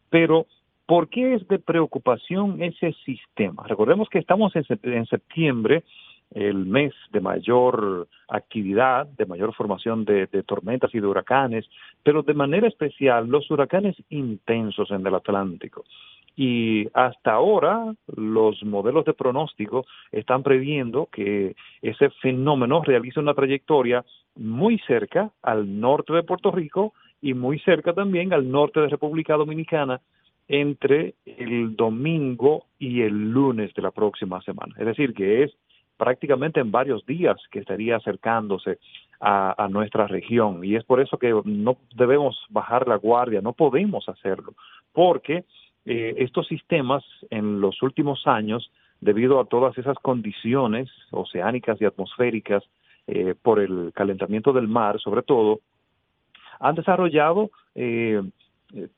pero ¿por qué es de preocupación ese sistema? Recordemos que estamos en, sep- en septiembre, el mes de mayor actividad, de mayor formación de, tormentas y de huracanes, pero de manera especial los huracanes intensos en el Atlántico. Y hasta ahora los modelos de pronóstico están previendo que ese fenómeno realice una trayectoria muy cerca al norte de Puerto Rico y muy cerca también al norte de República Dominicana entre el domingo y el lunes de la próxima semana. Es decir, que es prácticamente en varios días que estaría acercándose a, nuestra región. Y es por eso que no debemos bajar la guardia, no podemos hacerlo, porque eh, estos sistemas en los últimos años, debido a todas esas condiciones oceánicas y atmosféricas, eh, por el calentamiento del mar sobre todo, han desarrollado eh,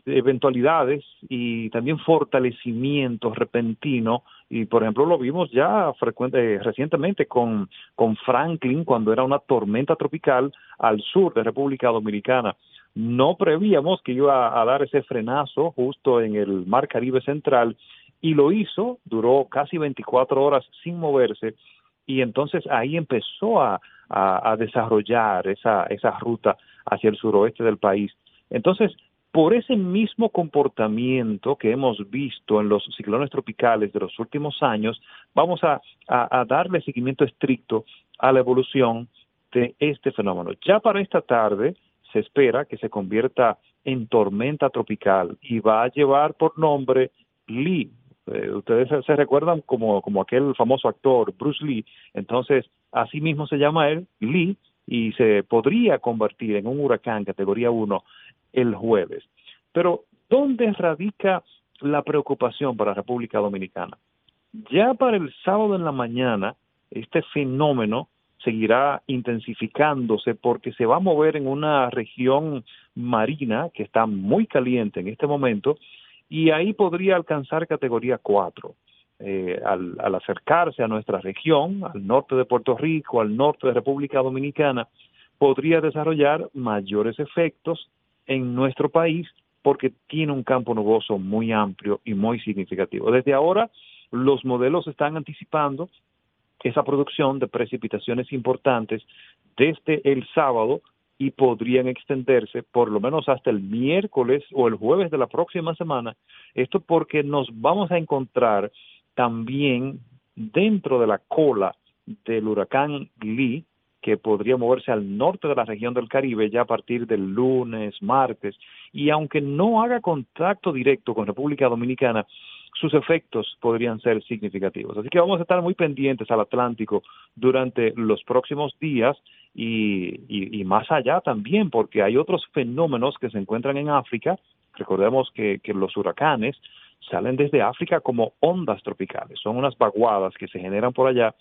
eventualidades y también fortalecimiento repentino y por ejemplo lo vimos ya frecuente, recientemente con, con Franklin cuando era una tormenta tropical al sur de República Dominicana. No prevíamos que iba a dar ese frenazo justo en el Mar Caribe Central y lo hizo, duró casi 24 horas sin moverse y entonces ahí empezó a, a, a desarrollar esa, esa ruta hacia el suroeste del país. Entonces, por ese mismo comportamiento que hemos visto en los ciclones tropicales de los últimos años, vamos a, darle seguimiento estricto a la evolución de este fenómeno. Ya para esta tarde se espera que se convierta en tormenta tropical y va a llevar por nombre Lee. Eh, ustedes se, se recuerdan como, como aquel famoso actor Bruce Lee, entonces así mismo se llama él, Lee, y se podría convertir en un huracán categoría 1 el jueves. Pero, ¿dónde radica la preocupación para República Dominicana? Ya para el sábado en la mañana este fenómeno seguirá intensificándose porque se va a mover en una región marina que está muy caliente en este momento y ahí podría alcanzar categoría 4. Eh, al acercarse a nuestra región, al norte de Puerto Rico, al norte de República Dominicana, podría desarrollar mayores efectos en nuestro país porque tiene un campo nuboso muy amplio y muy significativo. Desde ahora, los modelos están anticipando esa producción de precipitaciones importantes desde el sábado y podrían extenderse por lo menos hasta el miércoles o el jueves de la próxima semana. Esto porque nos vamos a encontrar también dentro de la cola del huracán Lee, que podría moverse al norte de la región del Caribe ya a partir del lunes, martes, y aunque no haga contacto directo con República Dominicana, sus efectos podrían ser significativos. Así que vamos a estar muy pendientes al Atlántico durante los próximos días y, y, y más allá también, porque hay otros fenómenos que se encuentran en África. Recordemos que, que los huracanes salen desde África como ondas tropicales, son unas vaguadas que se generan por allá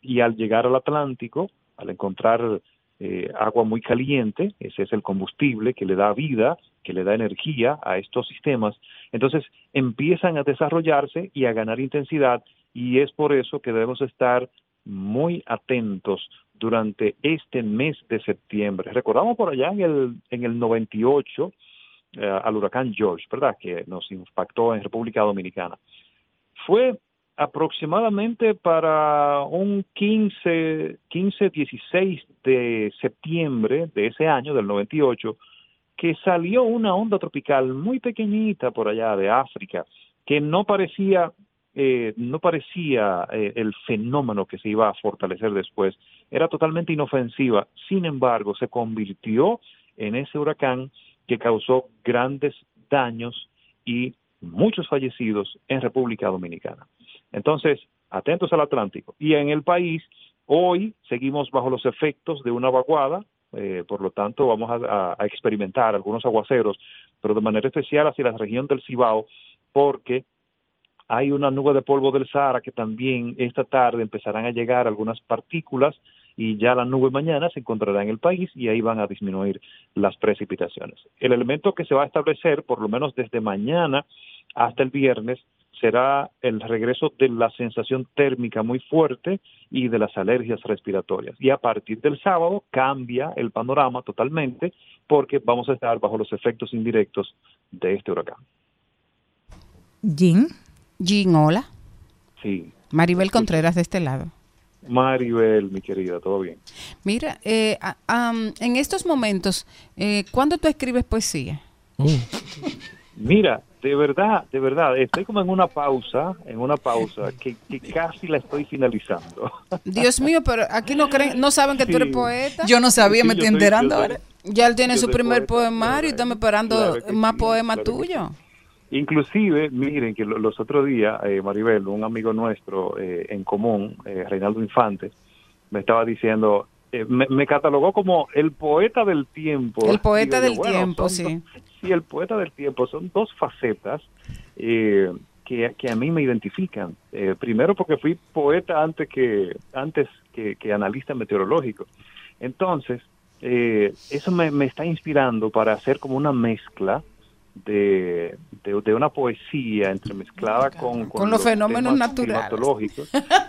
y al llegar al Atlántico, al encontrar eh, agua muy caliente, ese es el combustible que le da vida, que le da energía a estos sistemas, entonces empiezan a desarrollarse y a ganar intensidad y es por eso que debemos estar muy atentos durante este mes de septiembre. Recordamos por allá en el, en el 98 eh, al huracán George, ¿verdad? Que nos impactó en República Dominicana. Fue aproximadamente para un 15, 15, 16 de septiembre de ese año, del 98, que salió una onda tropical muy pequeñita por allá de África, que no parecía, eh, no parecía eh, el fenómeno que se iba a fortalecer después, era totalmente inofensiva, sin embargo, se convirtió en ese huracán que causó grandes daños y muchos fallecidos en República Dominicana. Entonces, atentos al Atlántico. Y en el país, hoy seguimos bajo los efectos de una vaguada, eh, por lo tanto vamos a, a, experimentar algunos aguaceros, pero de manera especial hacia la región del Cibao, porque hay una nube de polvo del Sahara que también esta tarde empezarán a llegar algunas partículas y ya la nube mañana se encontrará en el país y ahí van a disminuir las precipitaciones. El elemento que se va a establecer, por lo menos desde mañana hasta el viernes, será el regreso de la sensación térmica muy fuerte y de las alergias respiratorias. Y a partir del sábado cambia el panorama totalmente porque vamos a estar bajo los efectos indirectos de este huracán. Jim. Jim, hola. Sí. Maribel Contreras de este lado. Maribel, mi querida, todo bien. Mira, eh, um, en estos momentos, eh, ¿cuándo tú escribes poesía? Uh. Mira, de verdad, de verdad, estoy como en una pausa, en una pausa que, que casi la estoy finalizando. Dios mío, pero aquí no creen, no saben que sí. tú eres poeta. Yo no sabía, sí, me estoy enterando ahora. Ya él tiene su primer poeta, poemario y estamos esperando claro más sí, poemas claro tuyos. Inclusive, miren que los otros días, eh, Maribel, un amigo nuestro eh, en común, eh, Reinaldo Infante, me estaba diciendo, eh, me, me, catalogó como el poeta del tiempo. El poeta del yo, bueno, tiempo, sí. Sí, el poeta del tiempo. Son dos facetas que, que, a mí me identifican. primero porque fui poeta antes que, antes que, que analista meteorológico. Entonces, eso me, me está inspirando para hacer como una mezcla de, de, de, una poesía entremezclada con, con, con los, los, fenómenos naturales.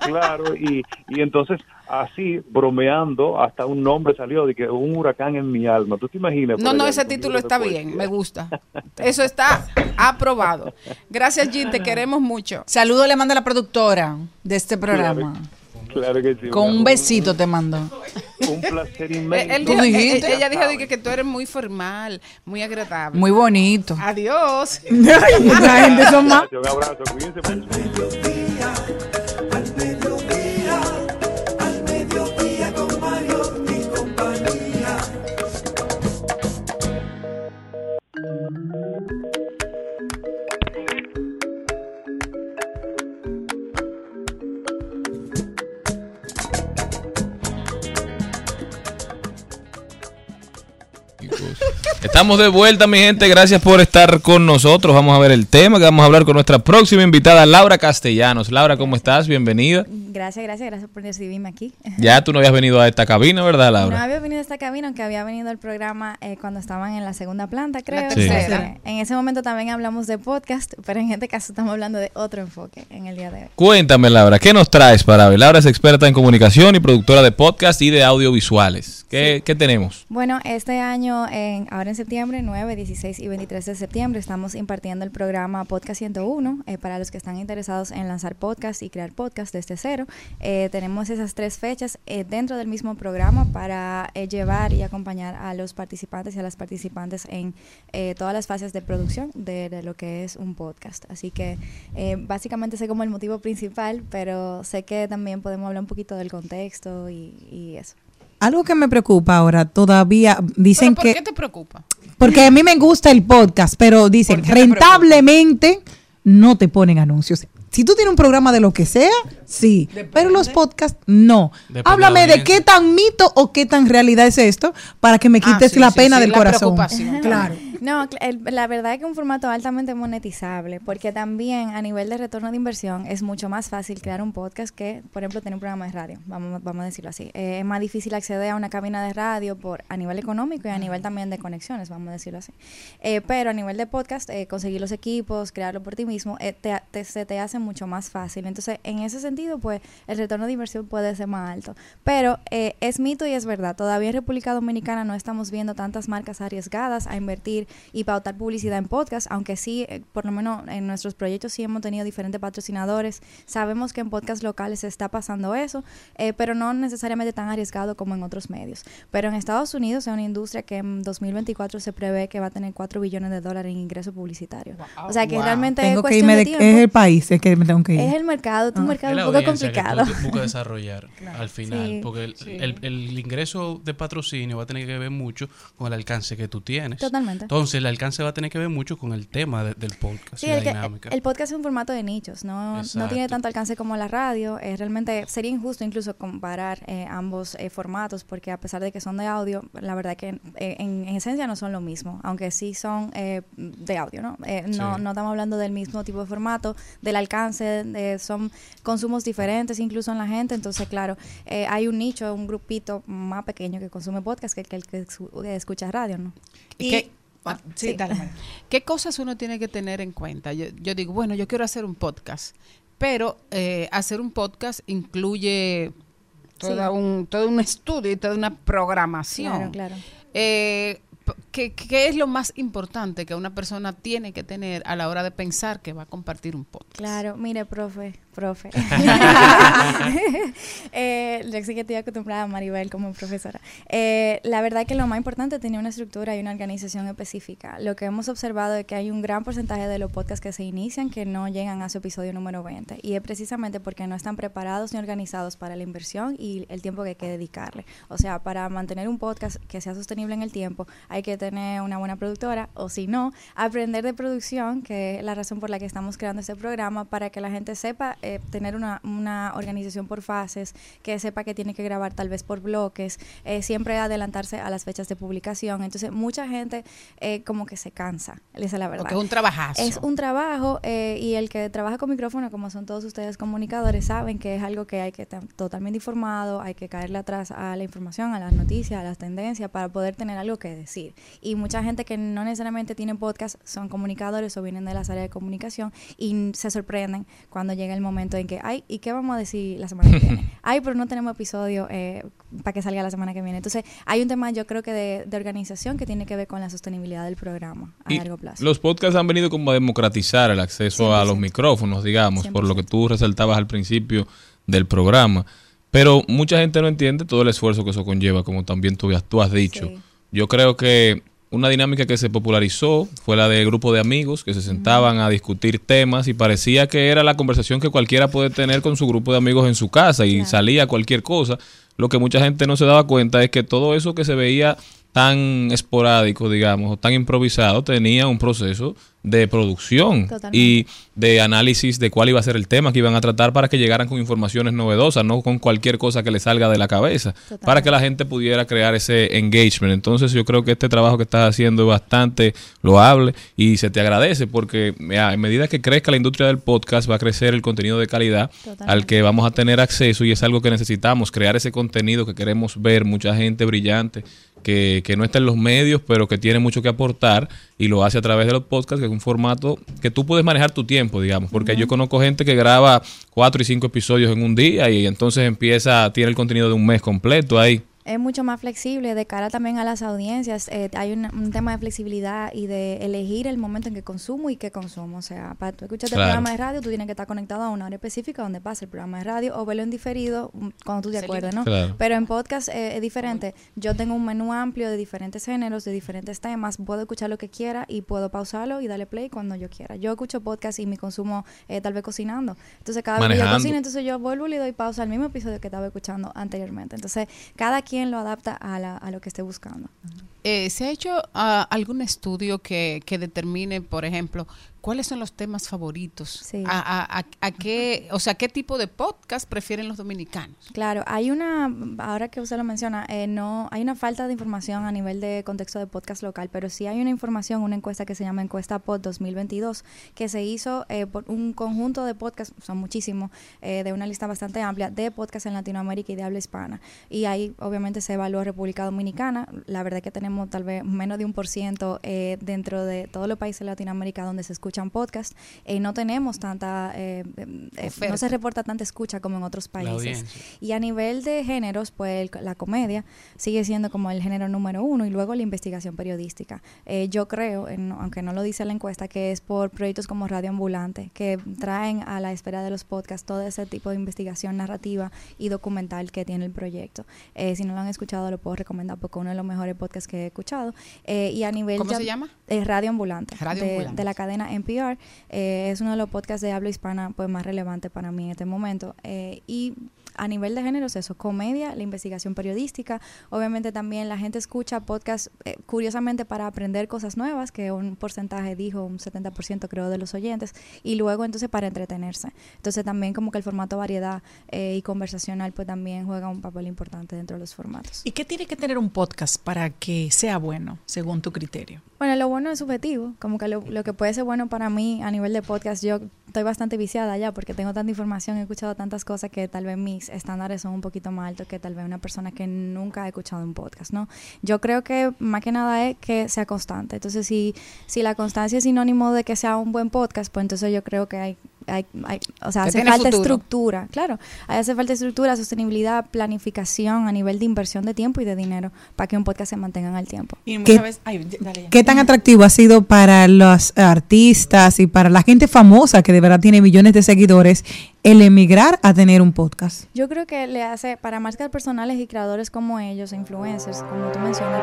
claro, y, y entonces así, bromeando, hasta un nombre salió de que un huracán en mi alma. ¿Tú te imaginas? No, no, ese título está bien, me gusta. Eso está aprobado. Gracias, Jim, te queremos mucho. Saludo le manda la productora de este programa. Claro. Claro que sí. Con un besito te mando. Un placer inmenso. Él dijo, ella, ella dijo que, que, tú eres muy formal, muy agradable. Muy bonito. Adiós. La gente son más. Un abrazo, cuídense. Al mediodía, Estamos de vuelta, mi gente. Gracias por estar con nosotros. Vamos a ver el tema que vamos a hablar con nuestra próxima invitada, Laura Castellanos. Laura, ¿cómo estás? Bienvenida. Gracias, gracias, gracias por recibirme aquí. Ya tú no habías venido a esta cabina, ¿verdad, No Laura? había venido a esta cabina, aunque había venido al programa eh, cuando estaban en la segunda planta, creo. Sí. tercera. En ese momento también hablamos de podcast, pero en este caso estamos hablando de otro enfoque en el día de hoy. Cuéntame, Laura, ¿qué nos traes para hoy? Laura es experta en comunicación y productora de podcast y de audiovisuales. ¿Qué, ¿qué tenemos? Bueno, este año, en, ahora en septiembre, 9, 16 y 23 de septiembre, estamos impartiendo el programa Podcast 101 eh, para los que están interesados en lanzar podcast y crear podcast desde cero. Eh, tenemos esas tres fechas eh, dentro del mismo programa para eh, llevar y acompañar a los participantes y a las participantes en eh, todas las fases de producción de, de lo que es un podcast. Así que eh, básicamente sé como el motivo principal, pero sé que también podemos hablar un poquito del contexto y, y eso. Algo que me preocupa ahora, todavía dicen ¿Por que... qué te preocupa? Porque a mí me gusta el podcast, pero dicen, rentablemente no te ponen anuncios. Si tú tienes un programa de lo que sea, sí, pero los podcasts no. Depende Háblame de qué tan mito o qué tan realidad es esto para que me Ah, quites sí, la sí, pena sí, del la corazón. Claro. No, el- la verdad es que es un formato altamente monetizable, porque también a nivel de retorno de inversión es mucho más fácil crear un podcast que, por ejemplo, tener un programa de radio, vamos, vamos a decirlo así. Eh, es más difícil acceder a una cabina de radio por a nivel económico y a nivel también de conexiones, vamos a decirlo así. Eh, pero a nivel de podcast, eh, conseguir los equipos, crearlo por ti mismo, eh, te, te- se te hace mucho más fácil. Entonces, en ese sentido, pues el retorno de inversión puede ser más alto. Pero eh, es mito y es verdad, todavía en República Dominicana no estamos viendo tantas marcas arriesgadas a invertir y pautar publicidad en podcast, aunque sí, eh, por lo menos en nuestros proyectos sí hemos tenido diferentes patrocinadores. Sabemos que en podcast locales se está pasando eso, eh, pero no necesariamente tan arriesgado como en otros medios. Pero en Estados Unidos es una industria que en 2024 se prevé que va a tener 4 billones de dólares en ingresos publicitarios. O sea que Wow. realmente Tengo es que irme de de, tiempo. es el país, es que me tengo que ir. Es el mercado, es un mercado Es un poco que complicado. buscas desarrollar al final, Sí. porque el, Sí. el- el ingreso de patrocinio va a tener que ver mucho con el alcance que tú tienes. Totalmente. Entonces, el alcance va a tener que ver mucho con el tema de- del podcast Sí, y la que- dinámica. el podcast es un formato de nichos, no, no tiene tanto alcance como la radio. eh, realmente sería injusto incluso comparar eh, ambos eh, formatos porque a pesar de que son de audio, la verdad que eh, en, en esencia no son lo mismo, aunque sí son eh, de audio, ¿no? Eh, no, Sí. no estamos hablando del mismo tipo de formato, del alcance, de- son consumos diferentes incluso en la gente, entonces claro, eh, hay un nicho, un grupito más pequeño que consume podcast que el que escucha radio, ¿no? ¿Y qué, Ah, sí, dale, María. ¿Qué cosas uno tiene que tener en cuenta? Yo, yo digo, bueno, yo quiero hacer un podcast, pero eh, hacer un podcast incluye toda Sí. un, todo un estudio y toda una programación. Claro, claro. Eh, p- ¿qué, qué es lo más importante que una persona tiene que tener a la hora de pensar que va a compartir un podcast? Claro, mire, profe, profe. eh, yo sé que estoy acostumbrada a Maribel como profesora. Eh, la verdad que lo más importante es tener una estructura y una organización específica. Lo que hemos observado es que hay un gran porcentaje de los podcasts que se inician que no llegan a su episodio número 20. Y es precisamente porque no están preparados ni organizados para la inversión y el tiempo que hay que dedicarle. O sea, para mantener un podcast que sea sostenible en el tiempo, hay que tener una buena productora o si no, aprender de producción, que es la razón por la que estamos creando este programa, para que la gente sepa eh, tener una, una organización por fases, que sepa que tiene que grabar tal vez por bloques, eh, siempre adelantarse a las fechas de publicación. Entonces, mucha gente eh, como que se cansa, esa es la verdad. Porque es un trabajazo. Es un trabajo y el que trabaja con micrófono, como son todos ustedes comunicadores, saben que es algo que hay que estar totalmente informado, hay que caerle atrás a la información, a las noticias, a las tendencias para poder tener algo que decir. Y mucha gente que no necesariamente tiene podcast son comunicadores o vienen de las áreas de comunicación y se sorprenden cuando llega el momento en que, ay, ¿y qué vamos a decir la semana que viene? Ay, pero no tenemos episodio eh, para que salga la semana que viene. Entonces, hay un tema, yo creo que de, de organización que tiene que ver con la sostenibilidad del programa a Y largo plazo. Los podcasts han venido como a democratizar el acceso a los micrófonos, digamos, por lo que tú resaltabas al principio del programa. Pero mucha gente no entiende todo el esfuerzo que eso conlleva, como también tú, tú has dicho. Yo creo que una dinámica que se popularizó fue la del grupo de amigos que se sentaban a discutir temas y parecía que era la conversación que cualquiera puede tener con su grupo de amigos en su casa y salía cualquier cosa. Lo que mucha gente no se daba cuenta es que todo eso que se veía tan esporádico, digamos, o tan improvisado, tenía un proceso de producción Totalmente. y de análisis de cuál iba a ser el tema que iban a tratar para que llegaran con informaciones novedosas, no con cualquier cosa que le salga de la cabeza, para que la gente pudiera crear ese engagement. Entonces yo creo que este trabajo que estás haciendo es bastante loable y se te agradece porque a medida que crezca la industria del podcast va a crecer el contenido de calidad al que vamos a tener acceso y es algo que necesitamos, crear ese contenido que queremos ver, mucha gente brillante que, que no está en los medios, pero que tiene mucho que aportar y lo hace a través de los podcasts, que es un formato que tú puedes manejar tu tiempo, digamos, porque yo conozco gente que graba cuatro y cinco episodios en un día y entonces empieza, tiene el contenido de un mes completo ahí. Es mucho más flexible de cara también a las audiencias. Eh, hay un, un tema de flexibilidad y de elegir el momento en que consumo y qué consumo. O sea, para tú escuchar el Claro. programa de radio, tú tienes que estar conectado a una hora específica donde pasa el programa de radio o verlo en diferido mm, cuando tú te acuerdes, ¿no? Claro. Pero en podcast eh, es diferente. Yo tengo un menú amplio de diferentes géneros, de diferentes temas. Puedo escuchar lo que quiera y puedo pausarlo y darle play cuando yo quiera. Yo escucho podcast y mi consumo eh, tal vez cocinando. Entonces, cada vez que yo cocino, entonces yo vuelvo y le doy pausa al mismo episodio que estaba escuchando anteriormente. Entonces, cada quien lo adapta a, la- a lo que esté buscando. Eh, ¿Se ha hecho ah, algún estudio que, que determine, por ejemplo, cuáles son los temas favoritos? A, a- a- a qué, o sea, ¿qué tipo de podcast prefieren los dominicanos? Claro, hay una, ahora que usted lo menciona, eh, no, hay una falta de información a nivel de contexto de podcast local, pero sí hay una información, una encuesta que se llama Encuesta Pod 2022, que se hizo eh, por un conjunto de podcasts, son muchísimos, eh, de una lista bastante amplia de podcasts en Latinoamérica y de habla hispana. Y ahí obviamente se evaluó República Dominicana, la verdad que tenemos tal vez menos de un por ciento eh, dentro de todos los países de Latinoamérica donde se escuchan podcasts, y no tenemos tanta, eh, eh, eh, no se reporta tanta escucha como en otros países. Y a nivel de géneros, pues el- la comedia sigue siendo como el género número uno y luego la investigación periodística. Eh, yo creo, en- aunque no lo dice la encuesta, que es por proyectos como Radio Ambulante, que traen a la espera de los podcasts todo ese tipo de investigación narrativa y documental que tiene el proyecto. Eh, si no lo han escuchado, lo puedo recomendar porque uno de los mejores podcasts que he escuchado. Eh, y a nivel ¿Cómo ya- se llama? eh, Radio Ambulante, Radio de, Ambulante. de la cadena NPR. Eh, es uno de los podcasts de habla hispana pues más relevante para mí en este momento. Eh, y a nivel de géneros, eso, comedia, la investigación periodística. Obviamente también la gente escucha podcasts, eh, curiosamente, para aprender cosas nuevas, que un porcentaje dijo, un 70% creo de los oyentes, y luego entonces para entretenerse. Entonces también como que el formato variedad eh, y conversacional pues también juega un papel importante dentro de los formatos. ¿Y qué tiene que tener un podcast para que sea bueno, según tu criterio? Bueno, lo bueno es subjetivo, como que lo, lo que puede ser bueno para mí a nivel de podcast, yo estoy bastante viciada ya porque tengo tanta información, he escuchado tantas cosas que tal vez mis estándares son un poquito más altos que tal vez una persona que nunca ha escuchado un podcast, ¿no? Yo creo que más que nada es que sea constante. Entonces, si, si la constancia es sinónimo de que sea un buen podcast, pues entonces yo creo que hay, hay, hay- o sea, hace falta futuro. estructura, claro, hace falta estructura, sostenibilidad, planificación a nivel de inversión de tiempo y de dinero para que un podcast se mantenga en el tiempo. Y ¿Qué- muchas veces... Ay, dale ya. ¿Qué tan atractivo ha sido para los artistas y para la gente famosa que de verdad tiene millones de seguidores el emigrar a tener un podcast? Yo creo que le hace, para marcas personales y creadores como ellos, influencers, como tú mencionas,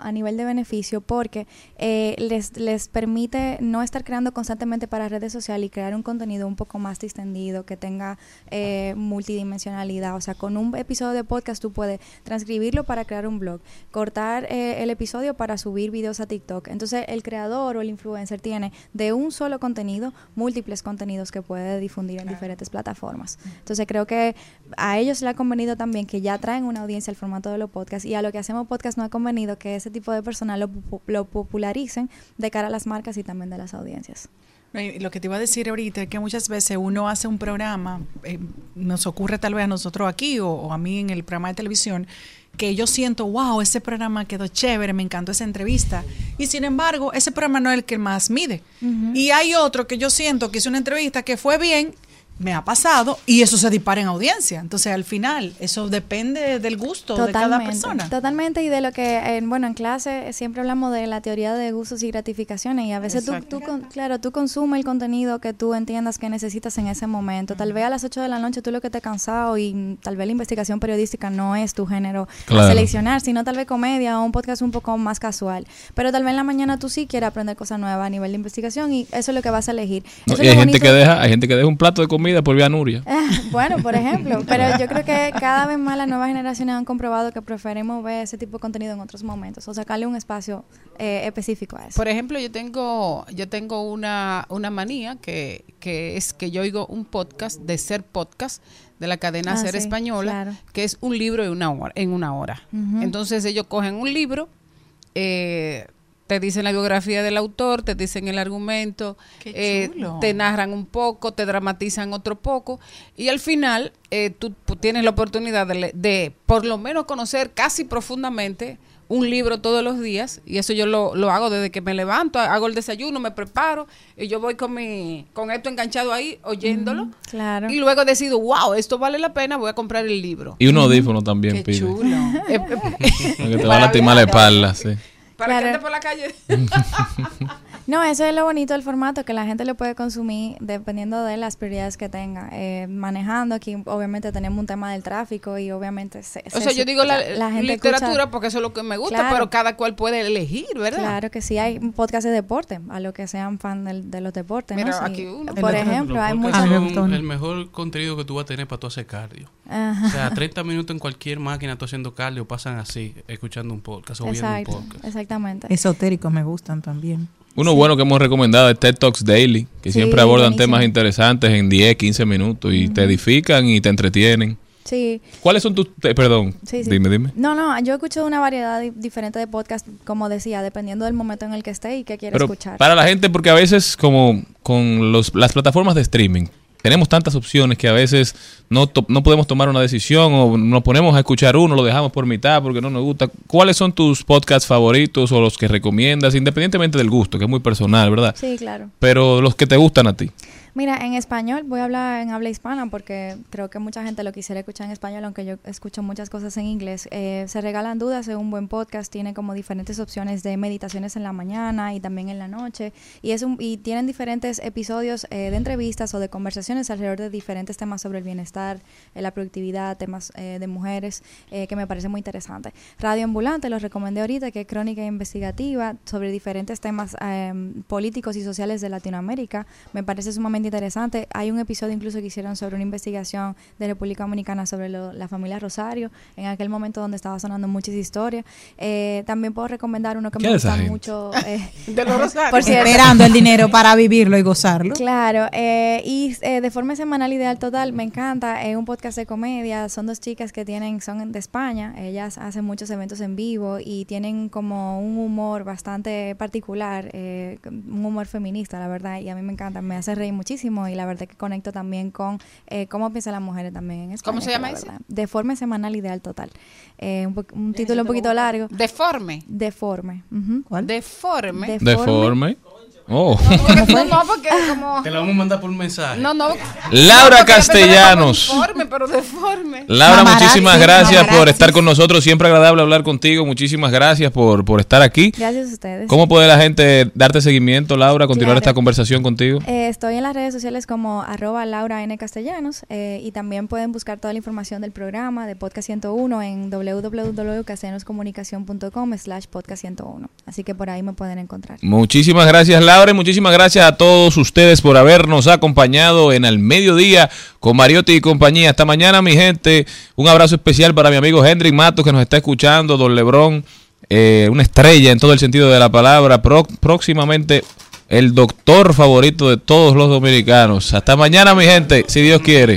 a nivel de beneficio porque eh, les, les permite no estar creando constantemente para redes sociales y crear un contenido un poco más distendido, que tenga eh, multidimensionalidad. O sea, con un episodio de podcast tú puedes transcribirlo para crear un blog, cortar eh, el episodio para subir videos a TikTok. Entonces, el creador o el influencer tiene de un solo contenido múltiples contenidos que puede difundir en diferentes plataformas. Entonces, creo que a ellos le ha convenido también que ya traen una audiencia al formato de los podcasts y a lo que hacemos podcast no ha convenido que ese tipo de personas lo, lo popularicen de cara a las marcas y también de las audiencias. Lo que te iba a decir ahorita es que muchas veces uno hace un programa, eh, nos ocurre tal vez a nosotros aquí o, o a mí en el programa de televisión, que yo siento, wow, ese programa quedó chévere, me encantó esa entrevista. Y sin embargo, ese programa no es el que más mide. Y hay otro que yo siento que hizo una entrevista que fue bien, me ha pasado, y eso se dispara en audiencia. Entonces, al final, eso depende del gusto de cada persona. Totalmente, y de lo que, en, bueno, en clase siempre hablamos de la teoría de gustos y gratificaciones, y a veces tú, Exacto. tú con- claro, tú consumes el contenido que tú entiendas que necesitas en ese momento. Tal vez a las 8 de la noche tú lo que te cansado y tal vez la investigación periodística no es tu género Claro. a seleccionar, sino tal vez comedia o un podcast un poco más casual. Pero tal vez en la mañana tú sí quieres aprender cosas nuevas a nivel de investigación y eso es lo que vas a elegir. No, y hay gente que deja, hay gente que deja un plato de comida comida por vía Nuria. bueno, por ejemplo, pero yo creo que cada vez más las nuevas generaciones han comprobado que preferimos ver ese tipo de contenido en otros momentos o sacarle un espacio eh, específico a eso. Por ejemplo, yo tengo, yo tengo una, una manía que, que es que yo oigo un podcast de ser podcast de la cadena Ah, Ser sí, Española, claro. que es un libro en una hora. En una hora. Entonces ellos cogen un libro, eh, te dicen la biografía del autor, te dicen el argumento, eh, chulo. te narran un poco, te dramatizan otro poco y al final eh, tú tienes la oportunidad de, le- de por lo menos conocer casi profundamente un libro todos los días y eso yo lo, lo hago desde que me levanto, hago el desayuno, me preparo y yo voy con mi con esto enganchado ahí oyéndolo Claro. y luego decido, wow, esto vale la pena, voy a comprar el libro. Y un audífono también Qué pide. chulo. Eh, Porque te va a lastimar la espalda, sí. Para que ande por la calle. No, eso es lo bonito del formato, que la gente lo puede consumir dependiendo de las prioridades que tenga. Eh, manejando aquí, obviamente tenemos un tema del tráfico y obviamente... Se, O se- sea, yo digo la, gente literatura escucha- porque eso es lo que me gusta, Claro. pero cada cual puede elegir, ¿verdad? Claro que sí, hay un podcast de deporte, a los que sean fan del- de, los deportes, ¿no? Mira, Sí. aquí uno. Por ejemplo, hay muchas... Son el mejor contenido que tú vas a tener para tu hacer cardio. Ajá. O sea, 30 minutos en cualquier máquina tú haciendo cardio pasan así, escuchando un podcast o viendo un Exacto, podcast. exactamente. Esotéricos me gustan también. Uno bueno que hemos recomendado es TED Talks Daily, que Sí, siempre abordan buenísimo. temas interesantes en 10, 15 minutos y te edifican y te entretienen. Sí. ¿Cuáles son tus... perdón, Sí, sí. dime, dime. No, no, yo escucho una variedad di- diferente de podcast, como decía, dependiendo del momento en el que esté y que quiera escuchar. para la gente, porque a veces como con los, las plataformas de streaming, tenemos tantas opciones que a veces no, no podemos tomar una decisión o nos ponemos a escuchar uno, lo dejamos por mitad porque no nos gusta. ¿Cuáles son tus podcasts favoritos o los que recomiendas, independientemente del gusto, que es muy personal, ¿verdad? Sí, claro. Pero los que te gustan a ti. Mira, en español voy a hablar en habla hispana porque creo que mucha gente lo quisiera escuchar en español, aunque yo escucho muchas cosas en inglés. Eh, Se regalan dudas, es un buen podcast, tiene como diferentes opciones de meditaciones en la mañana y también en la noche y es un, y tienen diferentes episodios eh, de entrevistas o de conversaciones alrededor de diferentes temas sobre el bienestar, eh, la productividad, temas eh, de mujeres eh, que me parece muy interesante. Radio Ambulante lo recomendé ahorita, que es crónica investigativa sobre diferentes temas políticos y sociales de Latinoamérica. Me parece sumamente interesante. Hay un episodio incluso que hicieron sobre una investigación de República Dominicana sobre lo- la familia Rosario, en aquel momento donde estaba sonando muchas historias. Eh, también puedo recomendar uno que ¿Qué me gusta gente? mucho. eh, de los Rosarios. por cierto. Esperando el dinero para vivirlo y gozarlo. Claro, eh, y eh, de forma semanal ideal total, me encanta, es un podcast de comedia, son dos chicas que tienen, son de España, ellas hacen muchos eventos en vivo y tienen como un humor bastante particular, eh, un humor feminista, la verdad, y a mí me encanta, me hace reír muchísimo y la verdad que conecto también con eh, cómo piensan las mujeres también en España. ¿Cómo se llama la ese? verdad, De forma semanal ideal total. Eh, un, un título un poquito largo. Deforme. Deforme. ujú. Deforme. Deforme. Oh. No, no, porque como... Te la vamos a mandar por un mensaje. No, no. Laura No, Castellanos. Deforme, pero deforme. Laura, Mamarazzi, muchísimas gracias por estar con nosotros. Siempre agradable hablar contigo. Muchísimas gracias por, por estar aquí. Gracias a ustedes. ¿Cómo puede la gente darte seguimiento, Laura, continuar Claro. esta conversación contigo? Eh, estoy en las redes sociales como arroba Laura N. Castellanos eh, y también pueden buscar toda la información del programa de Podcast 101 en www.castellanoscomunicación.com slash podcast 101. Así que por ahí me pueden encontrar. Muchísimas gracias, Laura, y muchísimas gracias a todos ustedes por habernos acompañado en el mediodía con Mariotti y compañía. Hasta mañana, mi gente. Un abrazo especial para mi amigo Hendrik Matos que nos está escuchando, Don Lebrón, eh, una estrella en todo el sentido de la palabra. Próximamente el doctor favorito de todos los dominicanos. Hasta mañana, mi gente, si Dios quiere.